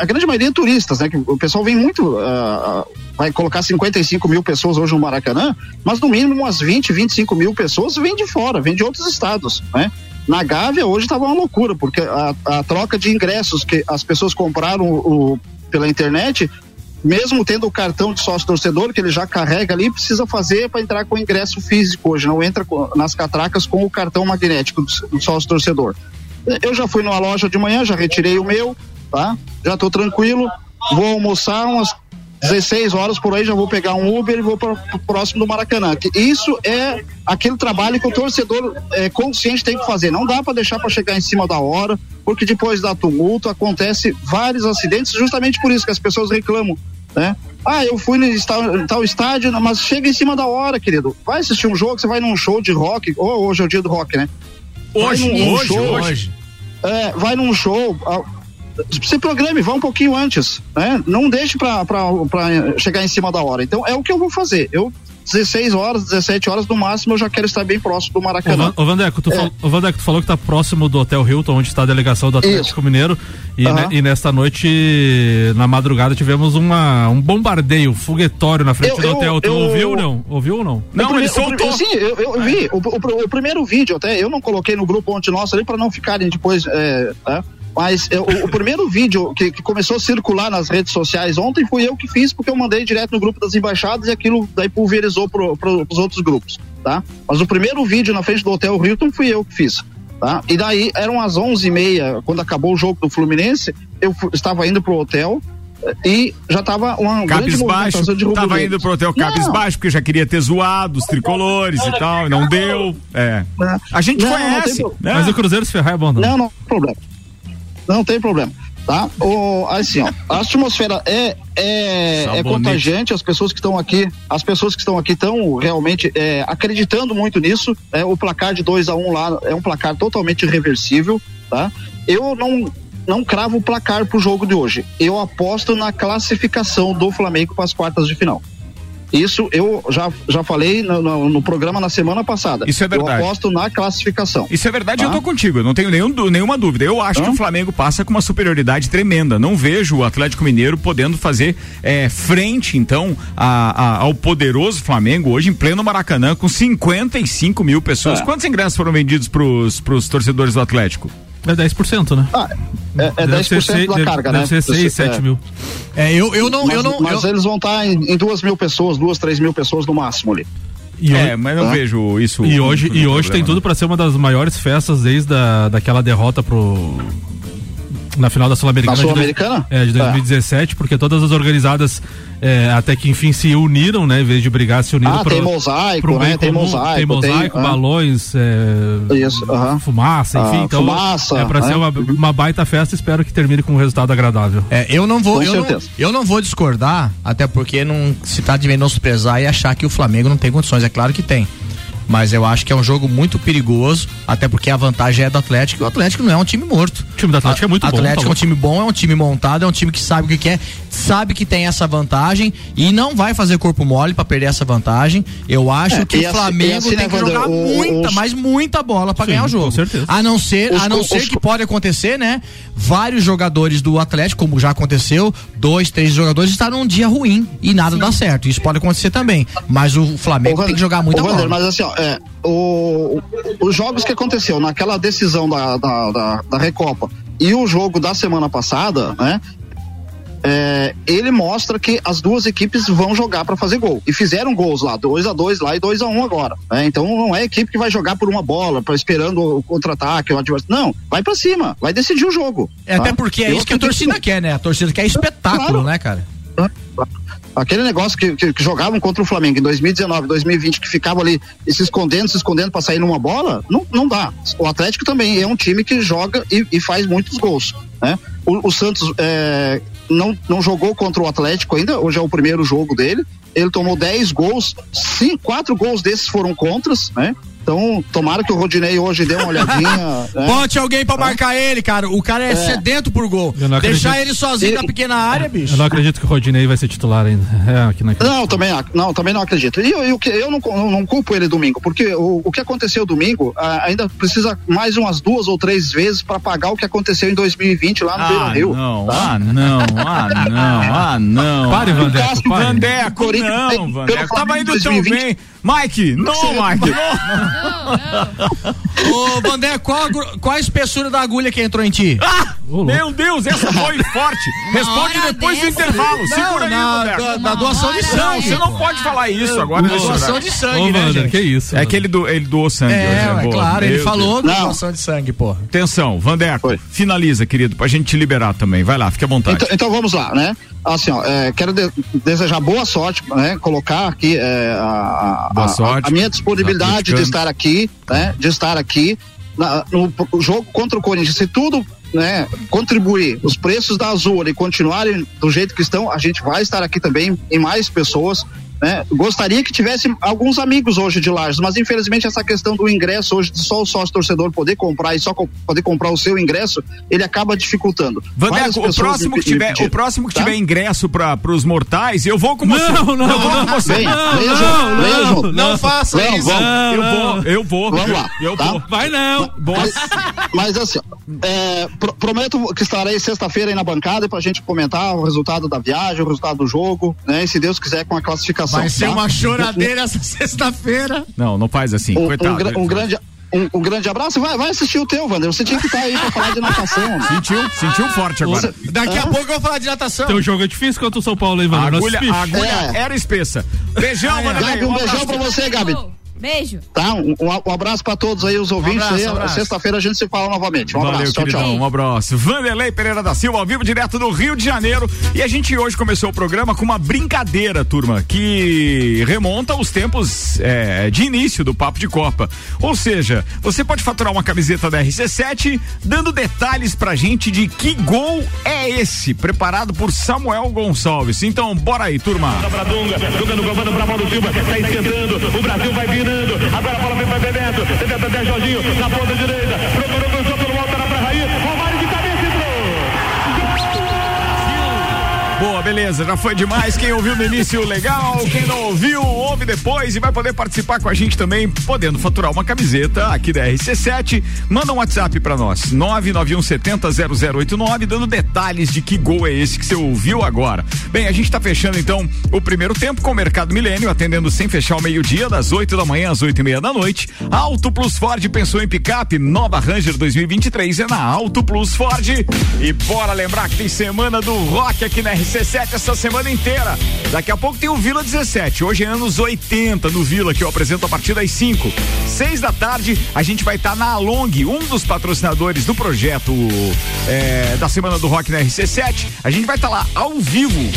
[SPEAKER 8] A grande maioria turistas, né? Que o pessoal vem muito. ah, vai colocar 55 mil pessoas hoje no Maracanã, mas no mínimo umas 20, 25 mil pessoas vêm de fora, vêm de outros estados, né? Na Gávea hoje estava uma loucura, porque a, a troca de ingressos que as pessoas compraram o- pela internet mesmo tendo o cartão de sócio torcedor que ele já carrega ali, precisa fazer para entrar com ingresso físico hoje, não entra com, nas catracas com o cartão magnético do, do sócio torcedor. Eu já fui numa loja de manhã, já retirei o meu, tá? Já estou tranquilo, vou almoçar umas 16 horas por aí, já vou pegar um Uber e vou para próximo do Maracanã. Isso é aquele trabalho que o torcedor é, consciente tem que fazer. Não dá para deixar para chegar em cima da hora, porque depois da tumulto acontece vários acidentes, justamente por isso que as pessoas reclamam, né? Ah, eu fui no tal estádio, mas chega em cima da hora, querido. Vai assistir um jogo, você vai num show de rock, ou hoje é o dia do rock, né?
[SPEAKER 2] Hoje, num, hoje, show, hoje.
[SPEAKER 8] É, vai num show, se programe, vá um pouquinho antes, né? Não deixe para chegar em cima da hora. Então é o que eu vou fazer. Eu 16 horas, 17 horas no máximo, eu já quero estar bem próximo do Maracanã.
[SPEAKER 4] Ô, Vandeco, tu, é. fal, Vandeco, tu falou que tá próximo do Hotel Hilton, onde está a delegação do Atlético Isso. Mineiro. E, uhum. ne, e, nesta noite, na madrugada, tivemos uma, um bombardeio, foguetório na frente eu, do hotel. Tu eu, ouviu ou não? Ouviu ou não?
[SPEAKER 2] Não, ele soltou.
[SPEAKER 8] Sim, eu, eu vi. O, o, o, primeiro vídeo até, eu não coloquei no grupo ontem nosso ali para não ficarem depois. É, é, mas eu, o, o, primeiro vídeo que, que, começou a circular nas redes sociais ontem fui eu que fiz, porque eu mandei direto no grupo das embaixadas e aquilo daí pulverizou para pro, os outros grupos, tá? Mas o primeiro vídeo na frente do Hotel Hilton fui eu que fiz. Tá? E daí eram as onze e meia, quando acabou o jogo do Fluminense, eu estava indo pro hotel, eh, e já estava uma
[SPEAKER 2] Cabis grande baixo, de Tava indo pro hotel Cabis baixo, porque já queria ter zoado os tricolores e tal, não deu. É. A gente não, conhece. Não
[SPEAKER 4] né? Mas o Cruzeiro se ferrar é bom,
[SPEAKER 8] não? Não, não tem problema. Não tem problema. Tá? O, assim, ó, a atmosfera é, é, é contagiante, as pessoas que estão aqui, as pessoas que estão aqui estão realmente é, acreditando muito nisso. É, o placar de 2 a 1 um lá é um placar totalmente irreversível, tá? Eu não, não cravo o placar pro jogo de hoje. Eu aposto na classificação do Flamengo para as quartas de final. Isso eu já, já falei no, no, no, programa na semana passada.
[SPEAKER 2] Isso é verdade.
[SPEAKER 8] Eu aposto na classificação.
[SPEAKER 2] Isso é verdade, tá? eu tô contigo, eu não tenho nenhum, nenhuma dúvida. Eu acho que o Flamengo passa com uma superioridade tremenda. Não vejo o Atlético Mineiro podendo fazer é, frente, então, a, a, ao poderoso Flamengo hoje em pleno Maracanã com 55 mil pessoas. É. Quantos ingressos foram vendidos pros, pros torcedores do Atlético?
[SPEAKER 4] É 10%, né? Ah,
[SPEAKER 8] é, é 10% ser, da carga,
[SPEAKER 4] deve, né? Deve ser 6, 7 é. mil.
[SPEAKER 8] É, eu, eu não. Mas, eu não, mas eu... eles vão estar tá em, em duas mil pessoas, duas, três mil pessoas no máximo ali.
[SPEAKER 2] E é, hoje, mas não ah. vejo isso.
[SPEAKER 4] E hoje, e hoje tem tudo para ser uma das maiores festas desde a, daquela derrota pro na final da Sul-Americana.
[SPEAKER 8] Sul
[SPEAKER 4] de, é, de 2017, é. porque todas as organizadas é, até que enfim se uniram, né? Em vez de brigar, se uniram.
[SPEAKER 8] Ah, pro, tem mosaico, pro né? Tem mosaico.
[SPEAKER 4] Tem mosaico, tem, balões, é,
[SPEAKER 8] Isso, uh -huh.
[SPEAKER 4] fumaça, enfim.
[SPEAKER 8] Ah,
[SPEAKER 4] então,
[SPEAKER 8] fumaça,
[SPEAKER 4] é pra ser uma, uma, baita festa, espero que termine com um resultado agradável.
[SPEAKER 5] É, eu não vou, eu não, eu não, vou discordar, até porque não se tá de menosprezar e achar que o Flamengo não tem condições. É claro que tem mas eu acho que é um jogo muito perigoso, até porque a vantagem é do Atlético e o Atlético não é um time morto.
[SPEAKER 4] O time do Atlético a, é muito
[SPEAKER 5] bom.
[SPEAKER 4] O
[SPEAKER 5] Atlético tá é um time bom, é um time montado, é um time que sabe o que quer, sabe que tem essa vantagem e não vai fazer corpo mole para perder essa vantagem. Eu acho é, que o Flamengo assim, tem que jogar o, muita, mas muita bola para ganhar o jogo. Com certeza. A não ser, os, a não os, ser os, que pode acontecer, né? Vários jogadores do Atlético, como já aconteceu, dois, três jogadores estar num dia ruim e nada Sim. dá certo. Isso pode acontecer também. Mas o Flamengo tem que jogar muita bola.
[SPEAKER 8] Mas assim, ó, é, o, os jogos que aconteceu naquela decisão da, da, da, da Recopa e o jogo da semana passada, né? É, ele mostra que as duas equipes vão jogar para fazer gol. E fizeram gols lá, 2 a 2 lá e 2 a 1 um agora. Né? Então não é equipe que vai jogar por uma bola, pra, esperando o contra-ataque, o adversário. Não, vai para cima, vai decidir o jogo.
[SPEAKER 5] É, tá? Até porque é isso que a torcida que... quer, né? A torcida quer espetáculo, claro. né, cara?
[SPEAKER 8] Aquele negócio que, que, que, jogavam contra o Flamengo em 2019, 2020, que ficava ali se escondendo, se escondendo para sair numa bola, não, não dá. O Atlético também é um time que joga e, e faz muitos gols. Né? O, o Santos é, não, não jogou contra o Atlético ainda, hoje é o primeiro jogo dele. Ele tomou 10 gols, cinco, quatro gols desses foram contras, né? Então, tomara que o Rodinei hoje dê uma olhadinha.
[SPEAKER 5] né? Bote alguém pra marcar ele, cara. O cara é, é. sedento por gol. Deixar ele sozinho ele... na pequena área, bicho.
[SPEAKER 4] Eu não acredito que o Rodinei vai ser titular ainda. É,
[SPEAKER 8] aqui não, não, também, não, também não acredito. E eu, eu, eu não, não, não, culpo ele domingo, porque o, o que aconteceu domingo ainda precisa mais umas duas ou três vezes para pagar o que aconteceu em 2020 lá no ah, Beira Rio.
[SPEAKER 2] Não, tá? Ah, não, ah, não, ah, não.
[SPEAKER 4] Pare, Vandeco.
[SPEAKER 2] Vandeco, não, Vandeco. Tava indo tão bem Mike, não, Mike.
[SPEAKER 5] Ô, Vandé, qual, qual a espessura da agulha que entrou em ti?
[SPEAKER 2] Ah, meu Deus, essa foi forte. Responde depois do intervalo. Segura aí,
[SPEAKER 5] na,
[SPEAKER 2] Vandeco.
[SPEAKER 5] da, da doação de sangue.
[SPEAKER 2] Não, você não pode falar isso agora nesse
[SPEAKER 5] Doação
[SPEAKER 2] horário.
[SPEAKER 5] de sangue,
[SPEAKER 4] Ô,
[SPEAKER 5] né,
[SPEAKER 4] Wander,
[SPEAKER 5] gente?
[SPEAKER 4] que isso?
[SPEAKER 2] É que ele, do, ele doou sangue hoje,
[SPEAKER 5] É,
[SPEAKER 2] né?
[SPEAKER 5] é
[SPEAKER 2] Boa.
[SPEAKER 5] claro, ele
[SPEAKER 2] Meu
[SPEAKER 5] falou
[SPEAKER 8] Deus.
[SPEAKER 5] da
[SPEAKER 8] Não.
[SPEAKER 5] doação de sangue, pô.
[SPEAKER 2] Atenção, Vandeco, finaliza, querido, pra gente te liberar também. Vai lá, fique à vontade.
[SPEAKER 8] Então, então vamos lá, né? Assim, ó, é, quero de- desejar boa sorte, né? Colocar aqui é, a, a-
[SPEAKER 2] Boa
[SPEAKER 8] a-
[SPEAKER 2] sorte.
[SPEAKER 8] a minha disponibilidade de estar aqui, né? De estar aqui na- no, jogo contra o Corinthians. Se tudo, né? Contribuir, os preços da Azul e continuarem do jeito que estão, a gente vai estar aqui também em mais pessoas. Né? Gostaria que tivesse alguns amigos hoje de Lages, mas infelizmente essa questão do ingresso hoje, de só o sócio torcedor poder comprar e só co- poder comprar o seu ingresso, ele acaba dificultando.
[SPEAKER 2] Vandeco, o próximo que tiver, o próximo que
[SPEAKER 8] tá?
[SPEAKER 2] tiver ingresso para os mortais, eu vou com você.
[SPEAKER 4] Não, não,
[SPEAKER 2] eu vou com você.
[SPEAKER 8] Venha,
[SPEAKER 4] Não,
[SPEAKER 8] venha
[SPEAKER 4] não,
[SPEAKER 8] junto,
[SPEAKER 4] não,
[SPEAKER 8] venha
[SPEAKER 4] não,
[SPEAKER 8] junto.
[SPEAKER 5] Não faça
[SPEAKER 8] Não,
[SPEAKER 5] isso.
[SPEAKER 8] vamos.
[SPEAKER 2] Eu vou, eu vou.
[SPEAKER 8] Vamos lá,
[SPEAKER 2] Eu
[SPEAKER 8] tá?
[SPEAKER 2] vou.
[SPEAKER 4] Vai não.
[SPEAKER 8] Mas, mas assim, é, pro- prometo que estarei sexta-feira aí na bancada pra gente comentar o resultado da viagem, o resultado do jogo, né? E se Deus quiser com a classificação.
[SPEAKER 5] Vai ser
[SPEAKER 8] tá?
[SPEAKER 5] uma choradeira essa sexta-feira.
[SPEAKER 2] não, não faz assim,
[SPEAKER 8] um, um
[SPEAKER 2] coitado.
[SPEAKER 8] gra- um grande um, um grande abraço. Vai, vai assistir o teu, Wander. Você tinha que estar aí pra falar de natação. né?
[SPEAKER 2] Sentiu? Sentiu forte agora.
[SPEAKER 5] Daqui a pouco eu vou falar de natação.
[SPEAKER 4] Teu jogo é difícil contra o São Paulo, hein,
[SPEAKER 2] A
[SPEAKER 4] Wander?
[SPEAKER 2] agulha,
[SPEAKER 4] Nosso
[SPEAKER 2] a agulha
[SPEAKER 8] É.
[SPEAKER 2] era espessa. Beijão, Vanderlei.
[SPEAKER 8] Gabi, um beijão pra você, Gabi.
[SPEAKER 3] Beijo.
[SPEAKER 8] Tá? Um, um abraço pra todos aí, os ouvintes.
[SPEAKER 5] abraço, um abraço.
[SPEAKER 8] Sexta-feira a gente se fala novamente. Um
[SPEAKER 2] Valeu,
[SPEAKER 8] abraço. Tchau,
[SPEAKER 2] queridão.
[SPEAKER 8] tchau.
[SPEAKER 2] Um abraço. Vanderlei Pereira da Silva, ao vivo, direto do Rio de Janeiro. E a gente hoje começou o programa com uma brincadeira, turma, que remonta aos tempos é, de início do Papo de Copa. Ou seja, você pode faturar uma camiseta da RC7 dando detalhes pra gente de que gol é esse, preparado por Samuel Gonçalves. Então, bora aí, turma.
[SPEAKER 6] Pra Dunga, Dunga no comando pra Paulo Silva, tá esquentando, o Brasil vai virando, agora a bola vem pra Bebeto, Bebeto até Jorginho, na ponta direita, procurou,
[SPEAKER 2] Boa, beleza, já foi demais. Quem ouviu no início, legal. Quem não ouviu, ouve depois e vai poder participar com a gente também, podendo faturar uma camiseta aqui da RC7. Manda um WhatsApp pra nós, 991700089, dando detalhes de que gol é esse que você ouviu agora. Bem, a gente tá fechando então o primeiro tempo com o Mercado Milênio, atendendo sem fechar o meio-dia, das 8 da manhã às 8 e meia da noite. Auto Plus Ford pensou em picape, nova Ranger 2023 é na Auto Plus Ford. E bora lembrar que tem semana do rock aqui na RC7 essa semana inteira. Daqui a pouco tem o Vila 17. Hoje é anos 80 no Vila, que eu apresento a partir das 5. 6 da tarde, a gente vai estar na Along, um dos patrocinadores do projeto é, da Semana do Rock na RC7. A gente vai estar lá ao vivo.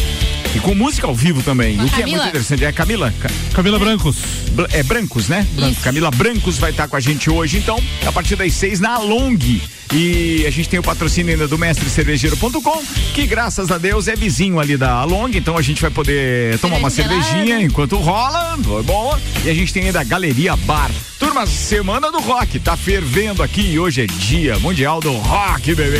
[SPEAKER 2] E com música ao vivo também. O que é
[SPEAKER 3] Camila.
[SPEAKER 2] muito interessante. É Camila? Ca-
[SPEAKER 4] Camila Brancos.
[SPEAKER 2] Bra- É Brancos, né?
[SPEAKER 3] Isso.
[SPEAKER 2] Camila Brancos vai estar com a gente hoje, então, a partir das seis na Long. E a gente tem o patrocínio ainda do mestrecervejeiro.com, que graças a Deus é vizinho ali da Long, então a gente vai poder tomar uma
[SPEAKER 3] Cerveja
[SPEAKER 2] cervejinha
[SPEAKER 3] gelada.
[SPEAKER 2] enquanto rola, foi bom. E a gente tem ainda a Galeria Bar. Turma, semana do rock, tá fervendo aqui e hoje é dia mundial do rock, bebê.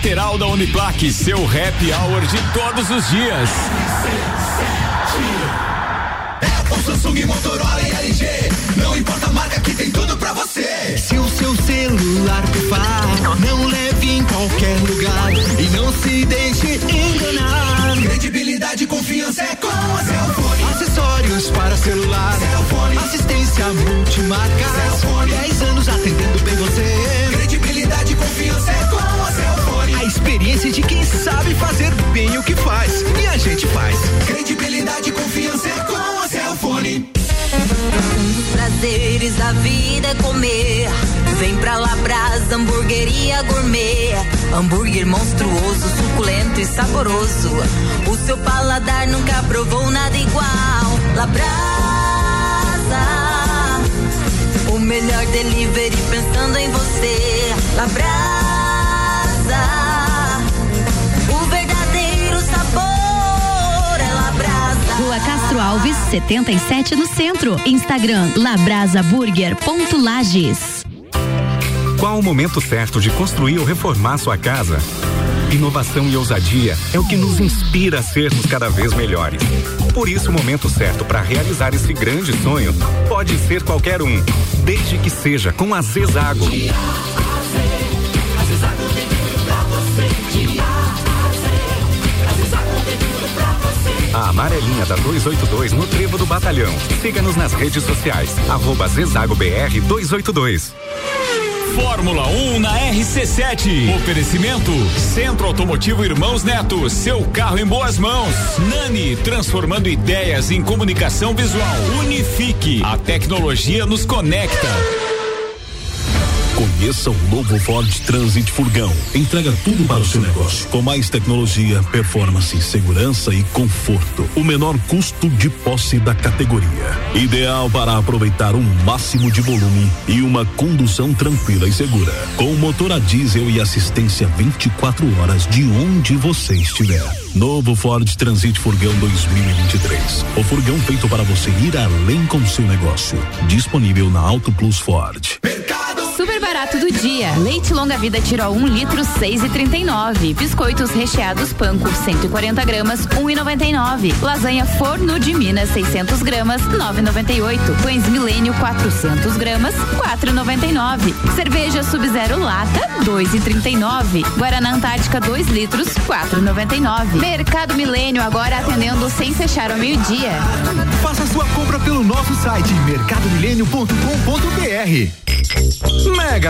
[SPEAKER 2] lateral da Uniplaque. Seu happy hour de todos os dias.
[SPEAKER 9] O Samsung, Motorola e LG. Não importa a marca que tem tudo pra você. Se o seu celular pifar, não leve em qualquer lugar. E não se deixe enganar. Credibilidade e confiança é com a Cellfone. Acessórios para celular. Cellfone. Assistência multimarca. Cellfone. 10 anos atendendo bem você. Credibilidade e confiança é com a Cellfone experiência de quem sabe fazer bem o que faz. E a gente faz. Credibilidade e confiança
[SPEAKER 1] é com a Celfone. Um dos prazeres da vida é comer. Vem pra Labrasa, hamburgueria gourmet. Hambúrguer monstruoso, suculento e saboroso. O seu paladar nunca provou nada igual. Labrasa, o melhor delivery pensando em você. Labrasa
[SPEAKER 10] Castro Alves, 77 no centro. Instagram labrasaburger.lages.
[SPEAKER 11] Qual o momento certo de construir ou reformar sua casa? Inovação e ousadia é o que nos inspira a sermos cada vez melhores. Por isso, o momento certo para realizar esse grande sonho pode ser qualquer um, desde que seja com a Zezago. A amarelinha da 282 no Trevo do Batalhão. Siga-nos nas redes sociais. Arroba Zezago BR 282.
[SPEAKER 2] Fórmula 1 na RC7. Oferecimento Centro Automotivo Irmãos Neto. Seu carro em boas mãos. Nani, transformando ideias em comunicação visual. Unifique. A tecnologia nos conecta.
[SPEAKER 12] Conheça o novo Ford Transit Furgão. Entrega tudo para o seu negócio. Com mais tecnologia, performance, segurança e conforto. O menor custo de posse da categoria. Ideal para aproveitar o máximo de volume e uma condução tranquila e segura. Com motor a diesel e assistência 24 horas de onde você estiver. Novo Ford Transit Furgão 2023. O furgão feito para você ir além com seu negócio. Disponível na Auto Plus Ford.
[SPEAKER 3] Super barato do dia. Leite longa vida tirou 1 um litro 6,39. Biscoitos recheados panko 140 gramas 1,99. Lasanha forno de Minas 600 gramas 9,98. Pães Milênio 400 gramas 4,99. Cerveja Sub-Zero lata 2,39. Guaraná Antártica 2 litros 4,99. Mercado Milênio agora atendendo sem fechar ao meio-dia.
[SPEAKER 13] Faça sua compra pelo nosso site mercadomilênio.com.br.
[SPEAKER 14] Mega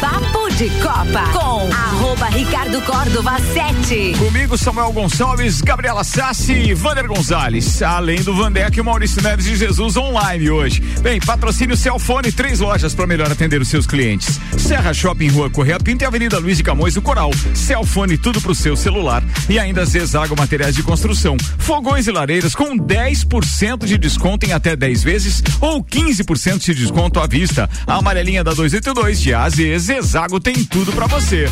[SPEAKER 1] Papo de Copa com arroba Ricardo Córdova 7.
[SPEAKER 2] Comigo, Samuel Gonçalves, Gabriela Sassi e Vander Gonzalez. Além do Vandeck e Maurício Neves de Jesus online hoje. Bem, patrocínio Celfone, três lojas para melhor atender os seus clientes. Serra Shopping, Rua Correia Pinta e Avenida Luiz de Camões do Coral. Celfone, tudo pro seu celular. E ainda Zezago Materiais de Construção. Fogões e lareiras com 10% de desconto em até 10 vezes ou 15% de desconto à vista. A amarelinha da 282 de AZ Zezago tem tudo para você.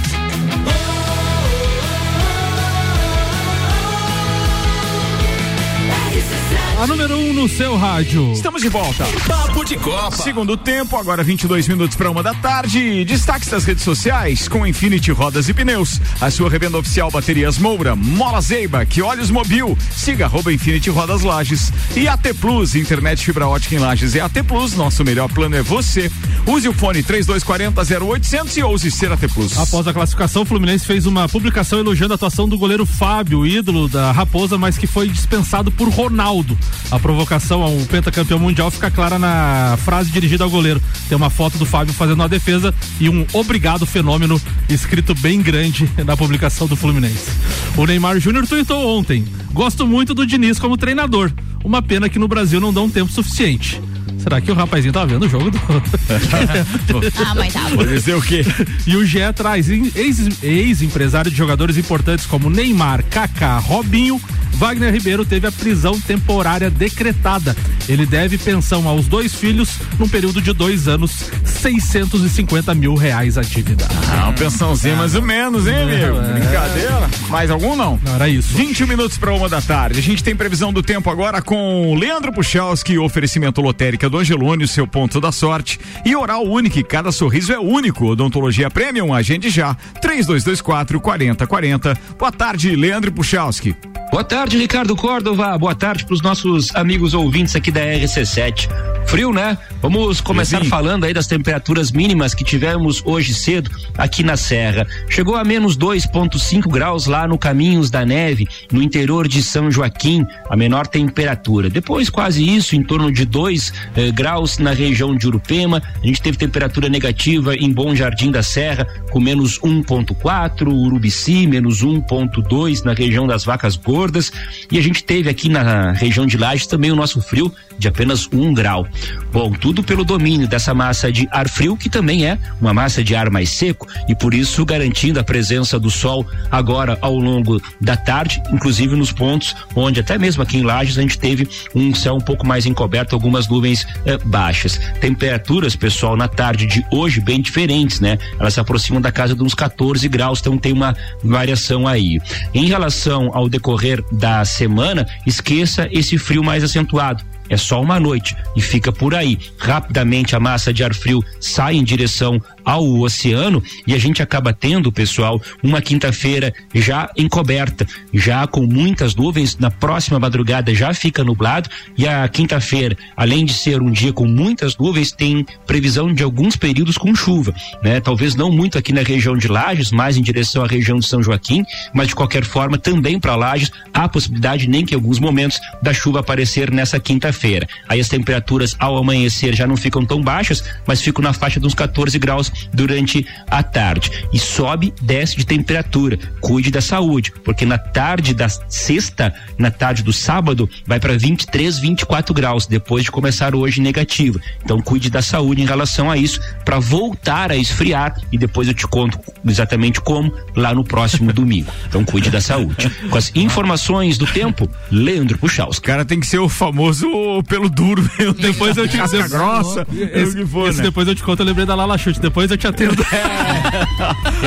[SPEAKER 4] A número 1 um no seu rádio.
[SPEAKER 2] Estamos de volta.
[SPEAKER 14] Papo de Copa.
[SPEAKER 2] Segundo tempo, agora 22 minutos para uma da tarde. Destaques das redes sociais com Infinity Rodas e Pneus. A sua revenda oficial Baterias Moura, Mola Zeiba, que olhos mobil. Siga arroba Infinity Rodas Lages. E AT Plus, internet fibra ótica em Lages. É AT Plus, nosso melhor plano é você. Use o fone 3240 0800 e ouse ser AT Plus.
[SPEAKER 4] Após a classificação, o Fluminense fez uma publicação elogiando a atuação do goleiro Fábio, ídolo da Raposa, mas que foi dispensado por Ronaldo. A provocação ao pentacampeão mundial fica clara na frase dirigida ao goleiro. Tem uma foto do Fábio fazendo uma defesa e um obrigado fenômeno escrito bem grande na publicação do Fluminense. O Neymar Júnior tweetou ontem: Gosto muito do Diniz como treinador. Uma pena que no Brasil não dá um tempo suficiente. Será que o rapazinho tá vendo o jogo do.
[SPEAKER 3] ah, mas tá.
[SPEAKER 2] Vou dizer o quê?
[SPEAKER 4] E o GE traz ex- ex-empresário de jogadores importantes como Neymar, Kaká, Robinho. Wagner Ribeiro teve a prisão temporária decretada. Ele deve pensão aos dois filhos num período de dois anos, 650 mil reais a dívida.
[SPEAKER 2] Ah, um pensãozinho mais ou menos, hein, amigo?
[SPEAKER 4] É.
[SPEAKER 2] Brincadeira. Mais algum não?
[SPEAKER 4] Não, era isso.
[SPEAKER 2] 20 minutos para uma da tarde. A gente tem previsão do tempo agora com Leandro Puchalski, oferecimento lotérica do Angelone, o seu ponto da sorte. E Oral Unique, cada sorriso é único. Odontologia Premium, agende já. 3224 4040. Boa tarde, Leandro Puchalski.
[SPEAKER 15] Boa tarde, Ricardo Córdova. Boa tarde para os nossos amigos ouvintes aqui da RC7. Frio, né? Vamos começar
[SPEAKER 2] Friozinho.
[SPEAKER 15] falando aí das temperaturas mínimas que tivemos hoje cedo aqui na Serra. Chegou a menos 2,5 graus lá no Caminhos da Neve, no interior de São Joaquim, a menor temperatura. Depois, quase isso, em torno de 2 eh, graus na região de Urupema. A gente teve temperatura negativa em Bom Jardim da Serra, com menos 1,4, Urubici, menos 1,2 na região das Vacas Gordas. E a gente teve aqui na região de Lages também o nosso frio de apenas um grau. Bom, tudo pelo domínio dessa massa de ar frio, que também é uma massa de ar mais seco, e por isso garantindo a presença do sol agora ao longo da tarde, inclusive nos pontos onde até mesmo aqui em Lages a gente teve um céu um pouco mais encoberto, algumas nuvens eh, baixas. Temperaturas, pessoal, na tarde de hoje bem diferentes, né? Elas se aproximam da casa de uns 14 graus, então tem uma variação aí. Em relação ao decorrer da semana, esqueça esse frio mais acentuado. É só uma noite e fica por aí. Rapidamente a massa de ar frio sai em direção ao oceano e a gente acaba tendo, pessoal, uma quinta-feira já encoberta, já com muitas nuvens. Na próxima madrugada já fica nublado e a quinta-feira, além de ser um dia com muitas nuvens, tem previsão de alguns períodos com chuva, né? Talvez não muito aqui na região de Lages, mais em direção à região de São Joaquim, mas de qualquer forma também para Lages há possibilidade nem que em alguns momentos da chuva aparecer nessa quinta-feira. Aí as temperaturas ao amanhecer já não ficam tão baixas, mas ficam na faixa dos 14 graus durante a tarde. E sobe, desce de temperatura. Cuide da saúde, porque na tarde da sexta, na tarde do sábado, vai para 23, 24 graus, depois de começar hoje negativa. Então cuide da saúde em relação a isso, para voltar a esfriar e depois eu te conto exatamente como lá no próximo domingo. Então cuide da saúde. Com as informações do tempo, Leandro.
[SPEAKER 2] O cara tem que ser o famoso pelo duro.
[SPEAKER 4] Depois eu te
[SPEAKER 2] Casca grossa.
[SPEAKER 4] Esse,
[SPEAKER 2] eu que for,
[SPEAKER 4] esse
[SPEAKER 2] né?
[SPEAKER 4] depois eu te conto, eu lembrei da Lala Chute. Depois eu te atendo.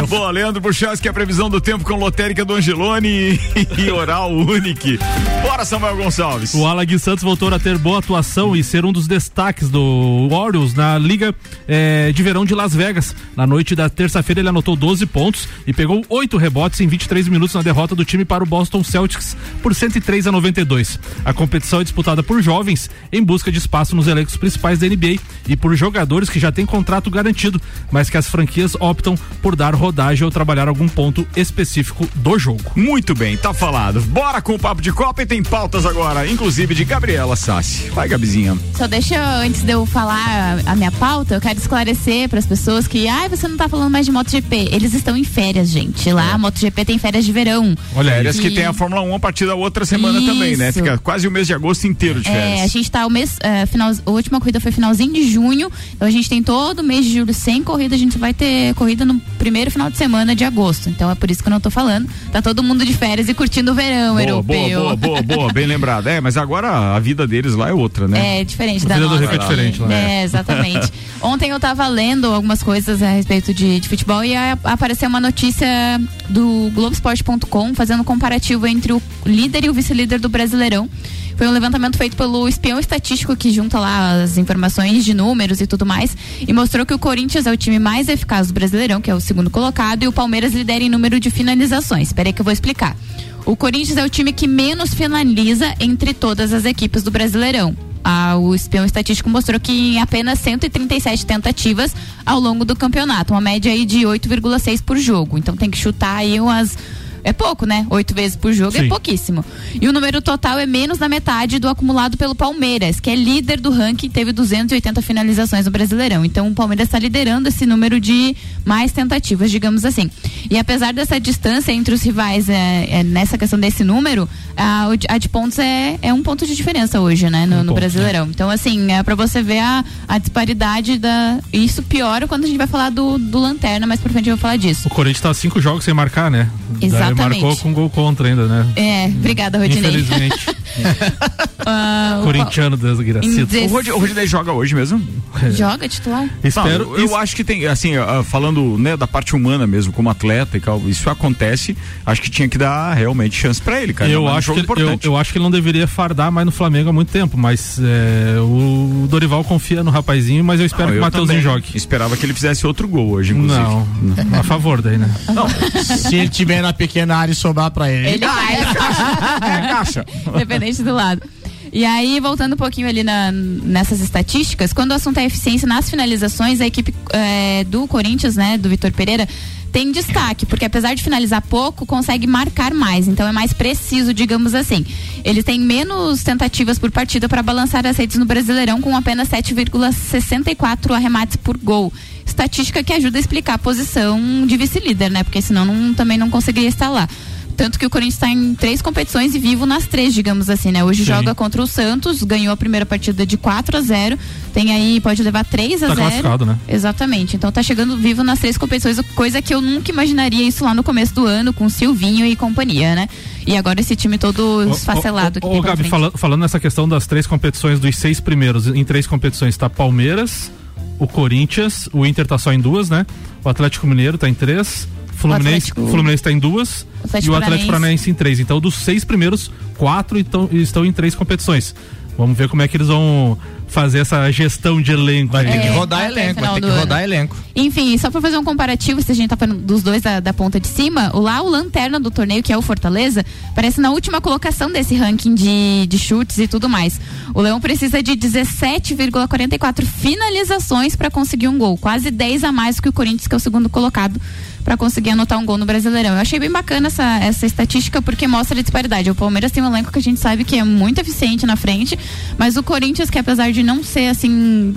[SPEAKER 2] Boa, Leandro Puchalski, a previsão do tempo com lotérica do Angelone e, Oral Unique. Bora, Samuel Gonçalves.
[SPEAKER 4] O Alag Santos voltou a ter boa atuação e ser um dos destaques do Orioles na Liga eh, de Verão de Las Vegas. Na noite da terça-feira ele anotou 12 pontos e pegou oito rebotes em 23 minutos na derrota do time para o Boston Celtics por 103 a 92. A competição é disputada por jovens em busca de espaço nos elencos principais da NBA e por jogadores que já têm contrato garantido, mas que as franquias optam por dar rodagem ou trabalhar algum ponto específico do jogo.
[SPEAKER 2] Muito bem, tá falado. Bora com o papo de Copa e tem pautas agora, inclusive de Gabriela Sassi. Vai, Gabizinha.
[SPEAKER 3] Só deixa, eu, antes de eu falar a minha pauta, eu quero esclarecer para as pessoas que, ai, você não tá falando mais de MotoGP. Eles estão em férias, gente. Lá, a MotoGP tem férias de verão.
[SPEAKER 2] Olha, férias
[SPEAKER 3] E-
[SPEAKER 2] que tem a Fórmula 1 a partir da outra semana também, né?
[SPEAKER 3] Isso.
[SPEAKER 2] Fica quase o mês de agosto inteiro de
[SPEAKER 3] É, a
[SPEAKER 2] férias.
[SPEAKER 3] gente tá o mês, é, final, a última corrida foi finalzinho de junho, então a gente tem todo o mês de julho sem corrida, a gente vai ter corrida no primeiro final de semana de agosto, então é por isso que eu não tô falando, tá todo mundo de férias e curtindo o verão
[SPEAKER 2] Boa,
[SPEAKER 3] europeu.
[SPEAKER 2] boa, boa, boa, boa, bem lembrado. É, mas agora a vida deles lá é outra, né?
[SPEAKER 3] É diferente
[SPEAKER 2] A
[SPEAKER 3] da
[SPEAKER 2] vida do
[SPEAKER 3] nossa.
[SPEAKER 2] Rico é diferente lá, né?
[SPEAKER 3] É, exatamente. Ontem eu tava lendo algumas coisas a respeito de, de futebol e a- apareceu uma notícia do Globoesporte.com fazendo um comparativo entre o líder e o vice-líder do Brasileirão. Foi um levantamento feito pelo espião estatístico que junta lá as informações de números e tudo mais e mostrou que o Corinthians é o time mais eficaz do Brasileirão, que é o segundo colocado, e o Palmeiras lidera em número de finalizações. Espera aí que eu vou explicar. O Corinthians é o time que menos finaliza entre todas as equipes do Brasileirão. Ah, o espião estatístico mostrou que em apenas 137 tentativas ao longo do campeonato, uma média aí de 8,6 por jogo. Então tem que chutar aí umas É pouco, né? Oito vezes por jogo é
[SPEAKER 4] Sim.
[SPEAKER 3] pouquíssimo. E o número total é menos da metade do acumulado pelo Palmeiras, que é líder do ranking, teve 280 finalizações no Brasileirão. Então o Palmeiras está liderando esse número de mais tentativas, digamos assim. E apesar dessa distância entre os rivais é, é, nessa questão desse número, a, a de pontos é, é um ponto de diferença hoje, né? No, no
[SPEAKER 4] ponto,
[SPEAKER 3] Brasileirão. Então, assim, é para você ver a, a disparidade da. Isso piora quando a gente vai falar do, do Lanterna, mais pra frente eu vou falar disso.
[SPEAKER 4] O Corinthians tá cinco jogos sem marcar, né? Daí
[SPEAKER 3] Exatamente.
[SPEAKER 4] marcou com gol contra ainda, né?
[SPEAKER 3] É, obrigada, Rodinei.
[SPEAKER 4] Infelizmente.
[SPEAKER 3] Ah, o
[SPEAKER 4] Corintiano desgracido.
[SPEAKER 3] dezesseis-
[SPEAKER 2] O Rod- o Rodinei joga hoje mesmo?
[SPEAKER 3] Pa- Joga titular?
[SPEAKER 4] Espero.
[SPEAKER 2] Não, eu, eu acho que tem, assim, ah, falando né, da parte humana mesmo, como atleta e tal, isso acontece. Acho que tinha que dar realmente chance pra ele, cara.
[SPEAKER 4] eu
[SPEAKER 2] É um
[SPEAKER 4] acho, que, eu, eu acho que ele não deveria fardar mais no Flamengo há muito tempo, mas é, o Dorival confia no rapazinho, mas eu espero
[SPEAKER 2] Não,
[SPEAKER 4] que o
[SPEAKER 2] eu
[SPEAKER 4] Matheusinho jogue.
[SPEAKER 2] Esperava que ele fizesse outro gol hoje, inclusive.
[SPEAKER 4] Não, a favor daí, né?
[SPEAKER 5] Se ele tiver na pequena área e sobrar pra ele.
[SPEAKER 3] Ele vai.
[SPEAKER 2] É caixa.
[SPEAKER 3] Independente do lado. E aí, voltando um pouquinho ali na- nessas estatísticas, quando o assunto é eficiência nas finalizações, a equipe eh, do Corinthians, né, do Vitor Pereira, tem destaque, porque apesar de finalizar pouco, consegue marcar mais, então é mais preciso, digamos assim. Eles têm menos tentativas por partida para balançar as redes no Brasileirão, com apenas 7,64 arremates por gol. Estatística que ajuda a explicar a posição de vice-líder, né? Porque senão não- também não conseguiria estar lá. Tanto que o Corinthians está em três competições e vivo nas três, digamos assim, né? Hoje
[SPEAKER 4] Sim.
[SPEAKER 3] joga contra o Santos, ganhou a primeira partida de 4 a 0 Tem aí, pode levar 3 a
[SPEAKER 4] Tá
[SPEAKER 3] 0
[SPEAKER 4] classificado, né?
[SPEAKER 3] Exatamente. Então tá chegando vivo nas três competições, coisa que eu nunca imaginaria isso lá no começo do ano, com Silvinho e companhia, né? E agora esse time todo esfacelado.
[SPEAKER 4] Ô, Gabi, fala- falando nessa questão das três competições, dos seis primeiros, em três competições tá Palmeiras, o Corinthians, o Inter tá só em duas, né? O Atlético Mineiro tá em três, Fluminense,
[SPEAKER 3] Atlético-
[SPEAKER 4] Fluminense tá em duas
[SPEAKER 3] Atlético
[SPEAKER 4] e o Atlético
[SPEAKER 3] Paranaense.
[SPEAKER 4] Em três. Então, dos seis primeiros, quatro então, estão em três competições. Vamos ver como é que eles vão fazer essa gestão de elenco.
[SPEAKER 5] Vai ter que
[SPEAKER 3] É,
[SPEAKER 5] rodar elenco, vai ter que
[SPEAKER 3] ano.
[SPEAKER 5] rodar elenco.
[SPEAKER 3] Enfim, só pra fazer um comparativo, se a gente tá falando dos dois da, da ponta de cima, o lá o lanterna do torneio, que é o Fortaleza, parece na última colocação desse ranking de, de chutes e tudo mais. O Leão precisa de 17,44 finalizações pra conseguir um gol, quase 10 a mais que o Corinthians, que é o segundo colocado, pra conseguir anotar um gol no Brasileirão. Eu achei bem bacana essa, essa estatística porque mostra a disparidade. O Palmeiras tem um elenco que a gente sabe que é muito eficiente na frente, mas o Corinthians, que apesar de não ser assim,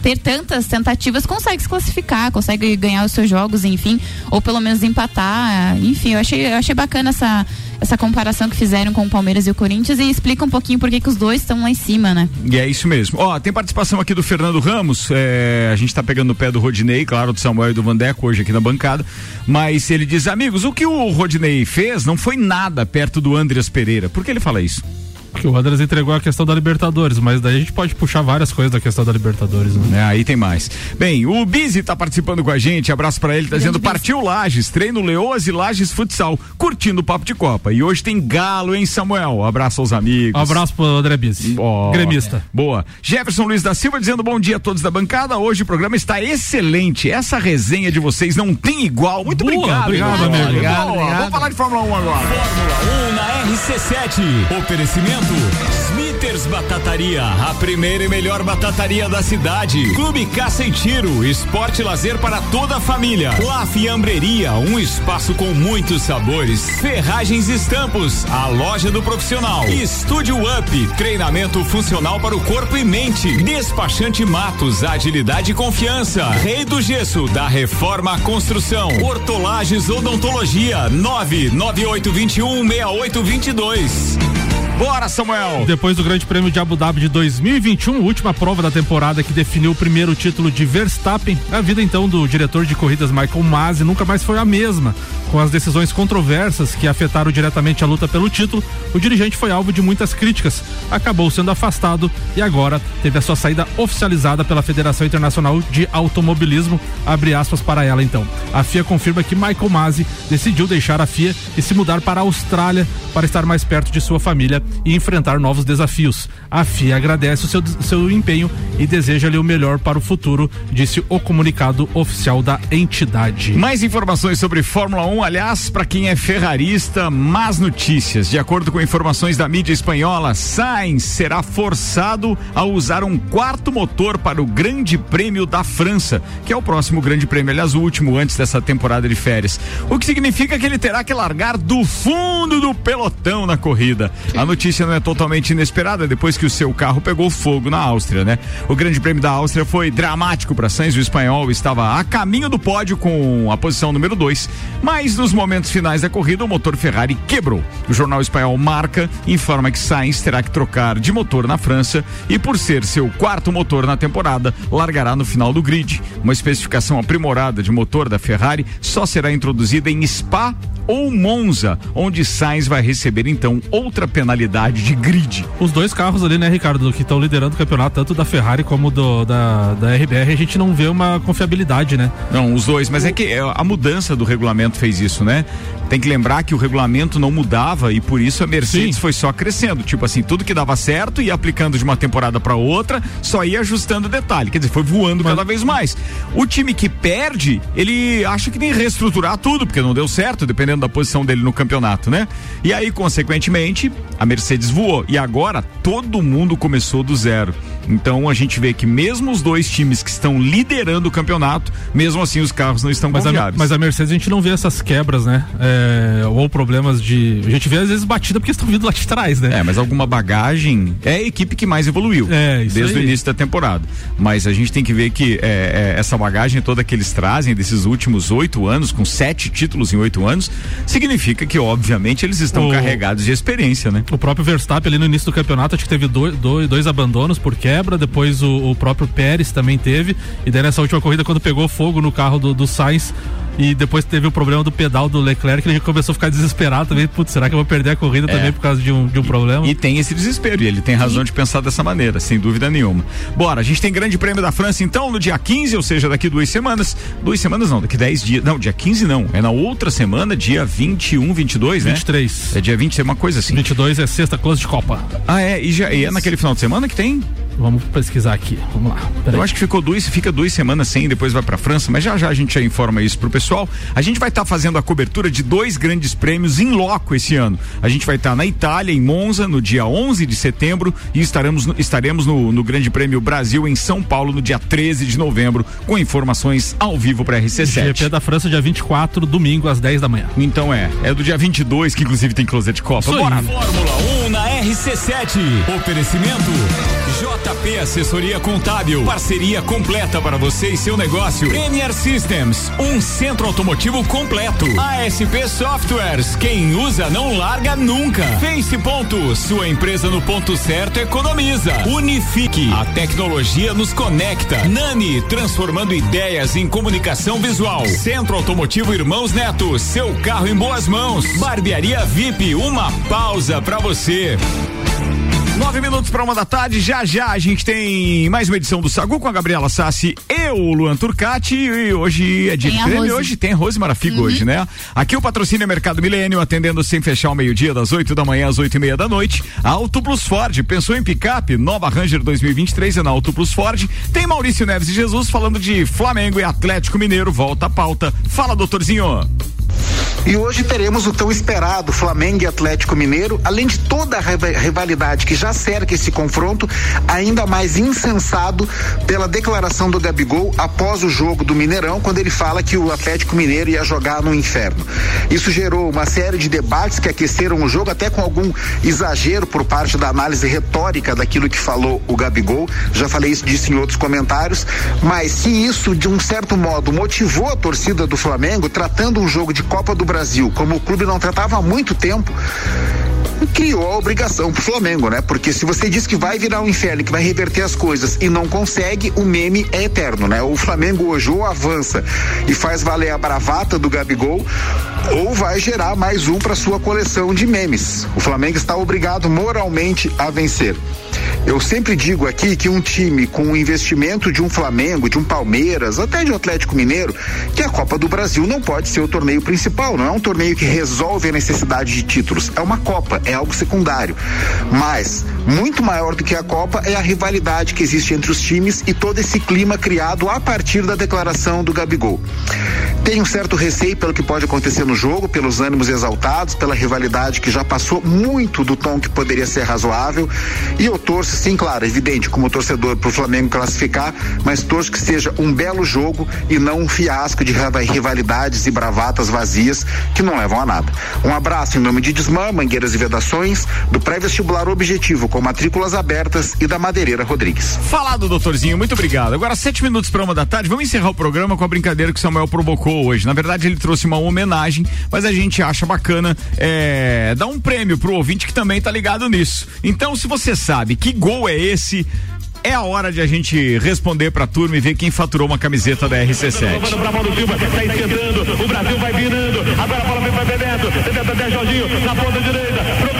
[SPEAKER 3] ter tantas tentativas, consegue se classificar, consegue ganhar os seus jogos, enfim, ou pelo menos empatar. Enfim, eu achei, eu achei bacana essa, essa comparação que fizeram com o Palmeiras e o Corinthians e explica um pouquinho por que que os dois estão lá em cima, né?
[SPEAKER 2] E é isso mesmo. Ó, tem participação aqui do Fernando Ramos. é, a gente tá pegando no pé do Rodinei, claro, do Samuel e do Vandeco hoje aqui na bancada. Mas ele diz, amigos, o que o Rodinei fez não foi nada perto do Andreas Pereira. Por que ele fala isso?
[SPEAKER 4] Que o Andrés entregou a questão da Libertadores, mas daí a gente pode puxar várias coisas da questão da Libertadores, né?
[SPEAKER 2] É, aí tem mais. Bem, o Bizi tá participando com a gente. Abraço pra ele, tá dizendo partiu Lages, treino Leoas e Lages Futsal, curtindo o papo de Copa. E hoje tem Galo, hein, Samuel? Abraço aos amigos.
[SPEAKER 4] Abraço pro André Bizzi,
[SPEAKER 2] Ó,
[SPEAKER 4] gremista.
[SPEAKER 2] Boa. Jefferson Luiz da Silva dizendo bom dia a todos da bancada. Hoje o programa está excelente. Essa resenha de vocês não tem igual. Muito
[SPEAKER 4] Boa,
[SPEAKER 2] obrigado.
[SPEAKER 4] obrigado,
[SPEAKER 2] Boa,
[SPEAKER 4] amigo.
[SPEAKER 2] boa.
[SPEAKER 5] Obrigado, obrigado.
[SPEAKER 2] Vamos falar de Fórmula 1 agora.
[SPEAKER 14] Fórmula 1 na RC7. Oferecimento Smile. Smith Smithers Batataria, a primeira e melhor batataria da cidade. Clube Caça e Tiro, esporte e lazer para toda a família. La Fiambreria, um espaço com muitos sabores. Ferragens e Estampos, a loja do profissional. Estúdio Up, treinamento funcional para o corpo e mente. Despachante Matos, agilidade e confiança. Rei do Gesso, da Reforma à Construção. Hortolagens Odontologia, 99821 6822.
[SPEAKER 2] Bora, Samuel.
[SPEAKER 4] Depois do Grande Prêmio de Abu Dhabi de 2021, última prova da temporada que definiu o primeiro título de Verstappen, a vida então do diretor de corridas Michael Masi nunca mais foi a mesma. Com as decisões controversas que afetaram diretamente a luta pelo título, o dirigente foi alvo de muitas críticas, acabou sendo afastado e agora teve a sua saída oficializada pela Federação Internacional de Automobilismo, abre aspas para ela então. A FIA confirma que Michael Masi decidiu deixar a FIA e se mudar para a Austrália para estar mais perto de sua família e enfrentar novos desafios. A FIA agradece o seu, seu empenho e deseja-lhe o melhor para o futuro, disse o comunicado oficial da entidade.
[SPEAKER 2] Mais informações sobre Fórmula 1, aliás, para quem é ferrarista, más notícias. De acordo com informações da mídia espanhola, Sainz será forçado a usar um quarto motor para o Grande Prêmio da França, que é o próximo Grande Prêmio, aliás, o último antes dessa temporada de férias. O que significa que ele terá que largar do fundo do pelotão na corrida. A notícia não é totalmente inesperada depois que o seu carro pegou fogo na Áustria, né? O Grande Prêmio da Áustria foi dramático para Sainz, o espanhol estava a caminho do pódio com a posição número 2, mas nos momentos finais da corrida o motor Ferrari quebrou. O jornal espanhol Marca informa que Sainz terá que trocar de motor na França e por ser seu quarto motor na temporada, largará no final do grid. Uma especificação aprimorada de motor da Ferrari só será introduzida em Spa ou Monza, onde Sainz vai receber então outra penalidade de grid.
[SPEAKER 4] Os dois carros ali, né, Ricardo, que estão liderando o campeonato, tanto da Ferrari como do, da, da RBR, a gente não vê uma confiabilidade, né?
[SPEAKER 2] Não, os dois, mas é que é, a mudança do regulamento fez isso, né? Tem que lembrar que o regulamento não mudava e por isso a Mercedes Sim. foi só crescendo. Tipo assim, tudo que dava certo ia aplicando de uma temporada para outra, só ia ajustando detalhe. Quer dizer, foi voando mas... cada vez mais. O time que perde, ele acha que tem que reestruturar tudo, porque não deu certo, dependendo da posição dele no campeonato, né? E aí, consequentemente, a Mercedes voou. E agora todo mundo começou do zero. Então a gente vê que mesmo os dois times que estão liderando o campeonato, mesmo assim os carros não estão
[SPEAKER 4] mas
[SPEAKER 2] confiáveis.
[SPEAKER 4] A, mas a Mercedes a gente não vê essas quebras, né? É, ou problemas de. A gente vê às vezes batida porque estão vindo lá de trás, né?
[SPEAKER 2] É, mas alguma bagagem. É a equipe que mais evoluiu
[SPEAKER 4] é,
[SPEAKER 2] desde
[SPEAKER 4] aí.
[SPEAKER 2] o início da temporada. Mas a gente tem que ver que é, é, essa bagagem toda que eles trazem desses últimos oito anos, com sete títulos em oito anos, significa que, obviamente, eles estão o, carregados de experiência, né?
[SPEAKER 4] O próprio Verstappen ali no início do campeonato, acho que teve dois, dois, dois abandonos por quebra, depois o, o, próprio Pérez também teve, e daí nessa última corrida, quando pegou fogo no carro do, do Sainz, e depois teve o problema do pedal do Leclerc, ele começou a ficar desesperado também. Putz, será que eu vou perder a corrida é. também por causa de um, de um problema?
[SPEAKER 2] E, e tem esse desespero, e ele tem razão e... de pensar dessa maneira, sem dúvida nenhuma. Bora, a gente tem grande prêmio da França então no dia 15, ou seja, daqui duas semanas. Duas semanas não, daqui 10 dias. Não, dia 15 não. É na outra semana, dia 21, 22,
[SPEAKER 4] 23.
[SPEAKER 2] né? É dia 20, é uma coisa assim.
[SPEAKER 4] 22 é sexta close de Copa.
[SPEAKER 2] Ah, é? E, já, e é naquele final de semana que tem?
[SPEAKER 4] Vamos pesquisar aqui. Vamos lá.
[SPEAKER 2] Peraí. Eu acho que ficou duas, fica duas semanas sem, depois vai para França, mas já já a gente já informa isso pro pessoal. A gente vai estar tá fazendo a cobertura de dois grandes prêmios em loco esse ano. A gente vai estar tá na Itália, em Monza, no dia 11 de setembro e estaremos, estaremos no, no Grande Prêmio Brasil em São Paulo no dia 13 de novembro, com informações ao vivo para RC7.
[SPEAKER 4] GP da França, dia 24, domingo, às 10 da manhã.
[SPEAKER 2] Então é, é do dia 22, que inclusive tem closet de Copa. Bora!
[SPEAKER 14] Fórmula 1 na RC7. Oferecimento. JP Assessoria Contábil. Parceria completa para você e seu negócio. Premier Systems, um centro automotivo completo. ASP Softwares, quem usa não larga nunca. Face Ponto, sua empresa no ponto certo economiza. Unifique, a tecnologia nos conecta. Nani, transformando ideias em comunicação visual. Centro Automotivo Irmãos Neto, seu carro em boas mãos. Barbearia VIP, uma pausa para você.
[SPEAKER 2] Nove minutos para uma da tarde, já já a gente tem mais uma edição do Sagu com a Gabriela Sassi e o Luan Turcati. E hoje é dia tem de hoje tem Rose Marafigo uhum. hoje, né? Aqui o patrocínio é Mercado Milênio, atendendo sem fechar o meio-dia, das 8 da manhã às oito e meia da noite. Auto Plus Ford, pensou em picape? Nova Ranger 2023 é na Auto Plus Ford. Tem Maurício Neves e Jesus falando de Flamengo e Atlético Mineiro, volta à pauta. Fala, doutorzinho.
[SPEAKER 7] E hoje teremos o tão esperado Flamengo e Atlético Mineiro, além de toda a rivalidade que já cerca esse confronto, ainda mais insensado pela declaração do Gabigol após o jogo do Mineirão, quando ele fala que o Atlético Mineiro ia jogar no inferno. Isso gerou uma série de debates que aqueceram o jogo, até com algum exagero por parte da análise retórica daquilo que falou o Gabigol. Já falei isso disso em outros comentários, mas se isso de um certo modo motivou a torcida do Flamengo, tratando um jogo de Copa do Brasil, como o clube não tratava há muito tempo, criou a obrigação pro Flamengo, né? Porque se você diz que vai virar um inferno, que vai reverter as coisas e não consegue, o meme é eterno, né? O Flamengo hoje ou avança e faz valer a bravata do Gabigol, ou vai gerar mais um para sua coleção de memes. O Flamengo está obrigado moralmente a vencer. Eu sempre digo aqui que um time com o investimento de um Flamengo, de um Palmeiras, até de um Atlético Mineiro, que a Copa do Brasil não pode ser o torneio principal, não é um torneio que resolve a necessidade de títulos, é uma Copa, é algo secundário. Mas muito maior do que a Copa é a rivalidade que existe entre os times e todo esse clima criado a partir da declaração do Gabigol. Tenho um certo receio pelo que pode acontecer no jogo, pelos ânimos exaltados, pela rivalidade que já passou muito do tom que poderia ser razoável. E eu torço, sim, claro, evidente, como torcedor para o Flamengo classificar, mas torço que seja um belo jogo e não um fiasco de rivalidades e bravatas vazias que não levam a nada. Um abraço em nome de Desmã, Mangueiras e Vedações, do pré-vestibular Objetivo, com matrículas abertas e da Madeireira Rodrigues.
[SPEAKER 2] Falado, doutorzinho, muito obrigado. Agora, sete minutos para uma da tarde, vamos encerrar o programa com a brincadeira que o Samuel provocou hoje. Na verdade, ele trouxe uma homenagem, mas a gente acha bacana é, dar um prêmio pro ouvinte que também tá ligado nisso. Então, se você sabe que gol é esse, é a hora de a gente responder pra turma e ver quem faturou uma camiseta da RC7.
[SPEAKER 6] Tá esquentando, o Brasil vai virando, agora a bola vem pra Bebeto, Bebeto até Jorginho, na ponta direita, procurou,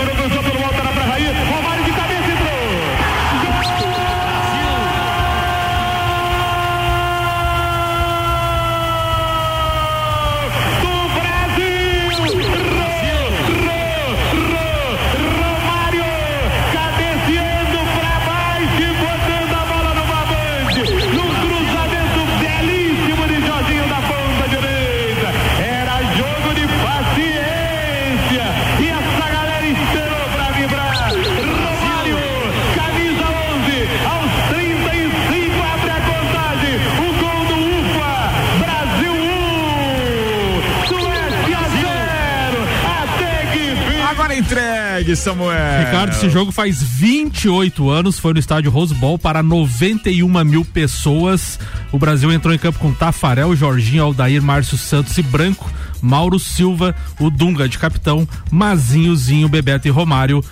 [SPEAKER 2] entregue, Samuel.
[SPEAKER 4] Ricardo, esse jogo faz 28 anos, foi no estádio Rose Bowl para 91 mil pessoas. O Brasil entrou em campo com Tafarel, Jorginho, Aldair, Márcio Santos e Branco, Mauro Silva, o Dunga de capitão, Mazinhozinho, Bebeto e Romário.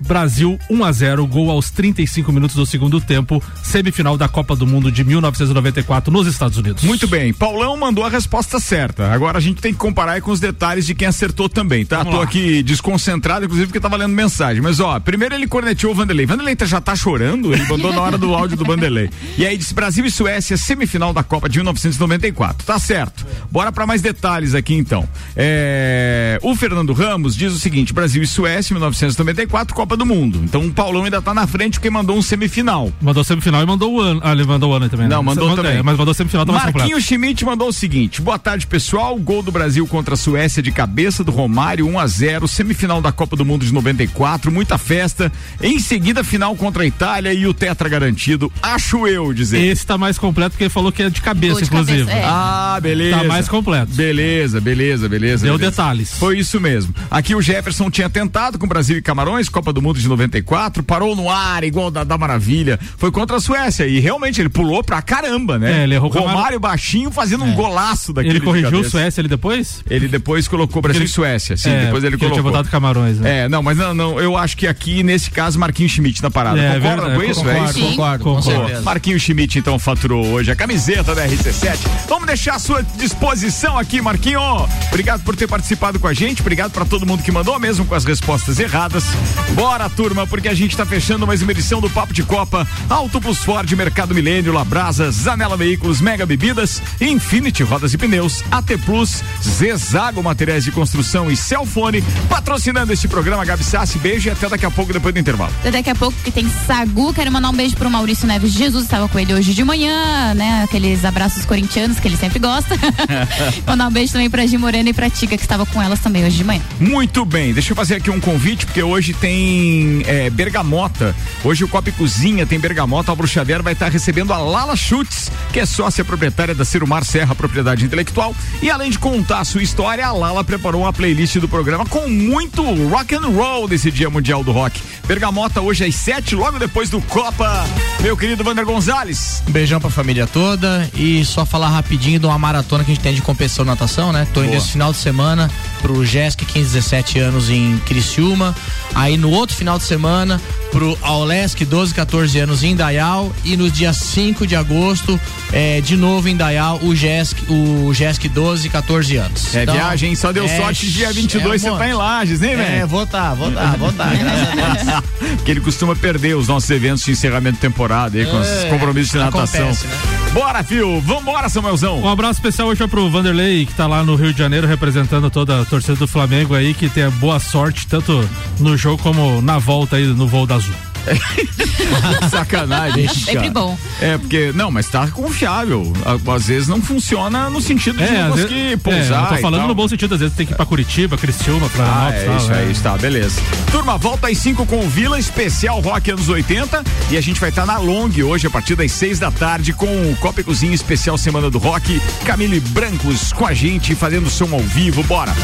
[SPEAKER 4] Brasil 1 a 0, gol aos 35 minutos do segundo tempo, semifinal da Copa do Mundo de 1994 nos Estados Unidos.
[SPEAKER 2] Muito bem, Paulão mandou a resposta certa. Agora a gente tem que comparar com os detalhes de quem acertou também, tá?
[SPEAKER 4] Vamos
[SPEAKER 2] Tô
[SPEAKER 4] lá.
[SPEAKER 2] aqui desconcentrado, inclusive porque tava lendo mensagem. Mas ó, primeiro ele corneteou o Vanderlei. Vanderlei tá- já tá chorando, ele mandou na hora do áudio do Vanderlei. E aí disse Brasil e Suécia, semifinal da Copa de 1994. Tá certo. Bora pra mais detalhes aqui então. É, O Fernando Ramos diz o seguinte: Brasil e Suécia, 1994, Copa do Mundo. Então o Paulão ainda tá na frente porque mandou um semifinal.
[SPEAKER 4] Mandou semifinal e mandou o ano. Ah, ele mandou o ano também. né?
[SPEAKER 2] Não, mandou
[SPEAKER 4] Manda-
[SPEAKER 2] também.
[SPEAKER 4] é, mas mandou semifinal tá.
[SPEAKER 2] Marquinhos Schmidt mandou o seguinte: boa tarde, pessoal. Gol do Brasil contra a Suécia de cabeça do Romário, 1 a 0 semifinal da Copa do Mundo de 94, muita festa. Em seguida, final contra a Itália e o Tetra garantido. Acho eu, dizer.
[SPEAKER 4] Esse tá mais completo porque ele falou que é de cabeça,
[SPEAKER 3] de
[SPEAKER 4] inclusive.
[SPEAKER 3] cabeça, é.
[SPEAKER 2] Ah, beleza.
[SPEAKER 4] Tá mais completo.
[SPEAKER 2] Beleza, beleza, beleza.
[SPEAKER 4] Deu
[SPEAKER 2] beleza.
[SPEAKER 4] detalhes.
[SPEAKER 2] Foi isso mesmo. Aqui o Jefferson tinha tentado com Brasil e Camarões, Copa do Mundo de 94, parou no ar, igual da, da Maravilha. Foi contra a Suécia e realmente ele pulou pra caramba, né?
[SPEAKER 4] É, ele errou o
[SPEAKER 2] Romário
[SPEAKER 4] Camar-
[SPEAKER 2] baixinho fazendo um golaço daquele.
[SPEAKER 4] Ele corrigiu o. Suécia ali depois?
[SPEAKER 2] Ele depois colocou Brasil
[SPEAKER 4] Ele-
[SPEAKER 2] e Suécia, sim,
[SPEAKER 4] É,
[SPEAKER 2] depois ele
[SPEAKER 4] porque ele
[SPEAKER 2] colocou.
[SPEAKER 4] tinha botado Camarões, né?
[SPEAKER 2] É, não, mas não, não, eu acho que aqui, nesse caso, Marquinhos Schmidt na parada.
[SPEAKER 4] É,
[SPEAKER 2] Concorda
[SPEAKER 4] verdade,
[SPEAKER 2] com isso?
[SPEAKER 4] concordo,
[SPEAKER 2] é
[SPEAKER 4] concordo, certeza.
[SPEAKER 2] Marquinhos Schmidt, então, faturou hoje a camiseta da RC7. Vamos deixar à sua disposição aqui, Marquinho. Obrigado por ter participado com a gente, obrigado pra todo mundo que mandou, mesmo com as respostas erradas. Bora, turma, porque a gente tá fechando mais uma edição do Papo de Copa. Auto Plus Ford, Mercado Milênio, Labrasa, Zanela Veículos, Mega Bebidas, Infinity Rodas e Pneus, AT Plus, Zezago Materiais de Construção e Celfone, patrocinando este programa Gabi Sassi. Beijo e até daqui a pouco, depois do intervalo.
[SPEAKER 3] Até Daqui a pouco que tem Sagu, quero mandar um beijo pro Maurício Neves Jesus, estava com ele hoje de manhã, né? Aqueles abraços corintianos que ele sempre gosta. mandar um beijo também pra Gi Morena e pra Tica, que estava com elas também hoje de manhã.
[SPEAKER 2] Muito bem, deixa eu fazer aqui um convite, porque hoje tem é, bergamota. Hoje o Copa Cozinha tem bergamota. A Bruxadeira vai estar recebendo a Lala Schutz, que é sócia proprietária da Cirumar Serra Propriedade Intelectual. E além de contar a sua história, a Lala preparou uma playlist do programa com muito rock and roll desse Dia Mundial do Rock. Bergamota hoje às sete, logo depois do Copa. Meu querido Vander Gonzalez.
[SPEAKER 5] Um beijão pra família toda e só falar rapidinho de uma maratona que a gente tem de competição natação, né? Tô indo
[SPEAKER 2] Boa.
[SPEAKER 5] esse final de semana pro Jesc 15, 17 anos em Criciúma. Aí no outro final de semana pro Aulesc 12, 14 anos em Dayal e no dia 5 de agosto é, de novo em Dayal o Jesc, o Jesc 12, 14 anos.
[SPEAKER 2] É viagem, só deu sorte dia 22 você tá em Lages, né, velho?
[SPEAKER 5] É, vou tá, vou tá, vou tá, graças a Deus.
[SPEAKER 2] Porque ele costuma perder os nossos eventos de encerramento de temporada aí, com os
[SPEAKER 5] É,
[SPEAKER 2] compromissos de natação.
[SPEAKER 5] acontece, né?
[SPEAKER 2] Bora, fio, vambora, Samuelzão.
[SPEAKER 4] Um abraço especial hoje é pro Vanderlei, que tá lá no Rio de Janeiro representando toda a torcida do Flamengo aí, que tenha boa sorte, tanto no jogo como na volta aí no voo da Azul.
[SPEAKER 2] Sacanagem.
[SPEAKER 3] Sempre
[SPEAKER 2] cara.
[SPEAKER 3] bom.
[SPEAKER 2] É, porque, não, mas tá confiável. Às vezes não funciona no sentido de não
[SPEAKER 4] às
[SPEAKER 2] conseguir
[SPEAKER 4] vezes- é,
[SPEAKER 2] pousar.
[SPEAKER 4] eu tô
[SPEAKER 2] e
[SPEAKER 4] falando
[SPEAKER 2] tal.
[SPEAKER 4] no bom sentido, às vezes tem que ir pra Curitiba, Criciúma,
[SPEAKER 2] Ah,
[SPEAKER 4] Florianópolis
[SPEAKER 2] é
[SPEAKER 4] tal,
[SPEAKER 2] isso
[SPEAKER 4] é.
[SPEAKER 2] aí, está, beleza. Turma, volta às 5 com o Vila, especial rock anos 80. E a gente vai estar na Long hoje, a partir das 6 da tarde, com o Copa e Cozinha especial Semana do Rock. Camille Brancos com a gente, fazendo som ao vivo. Bora!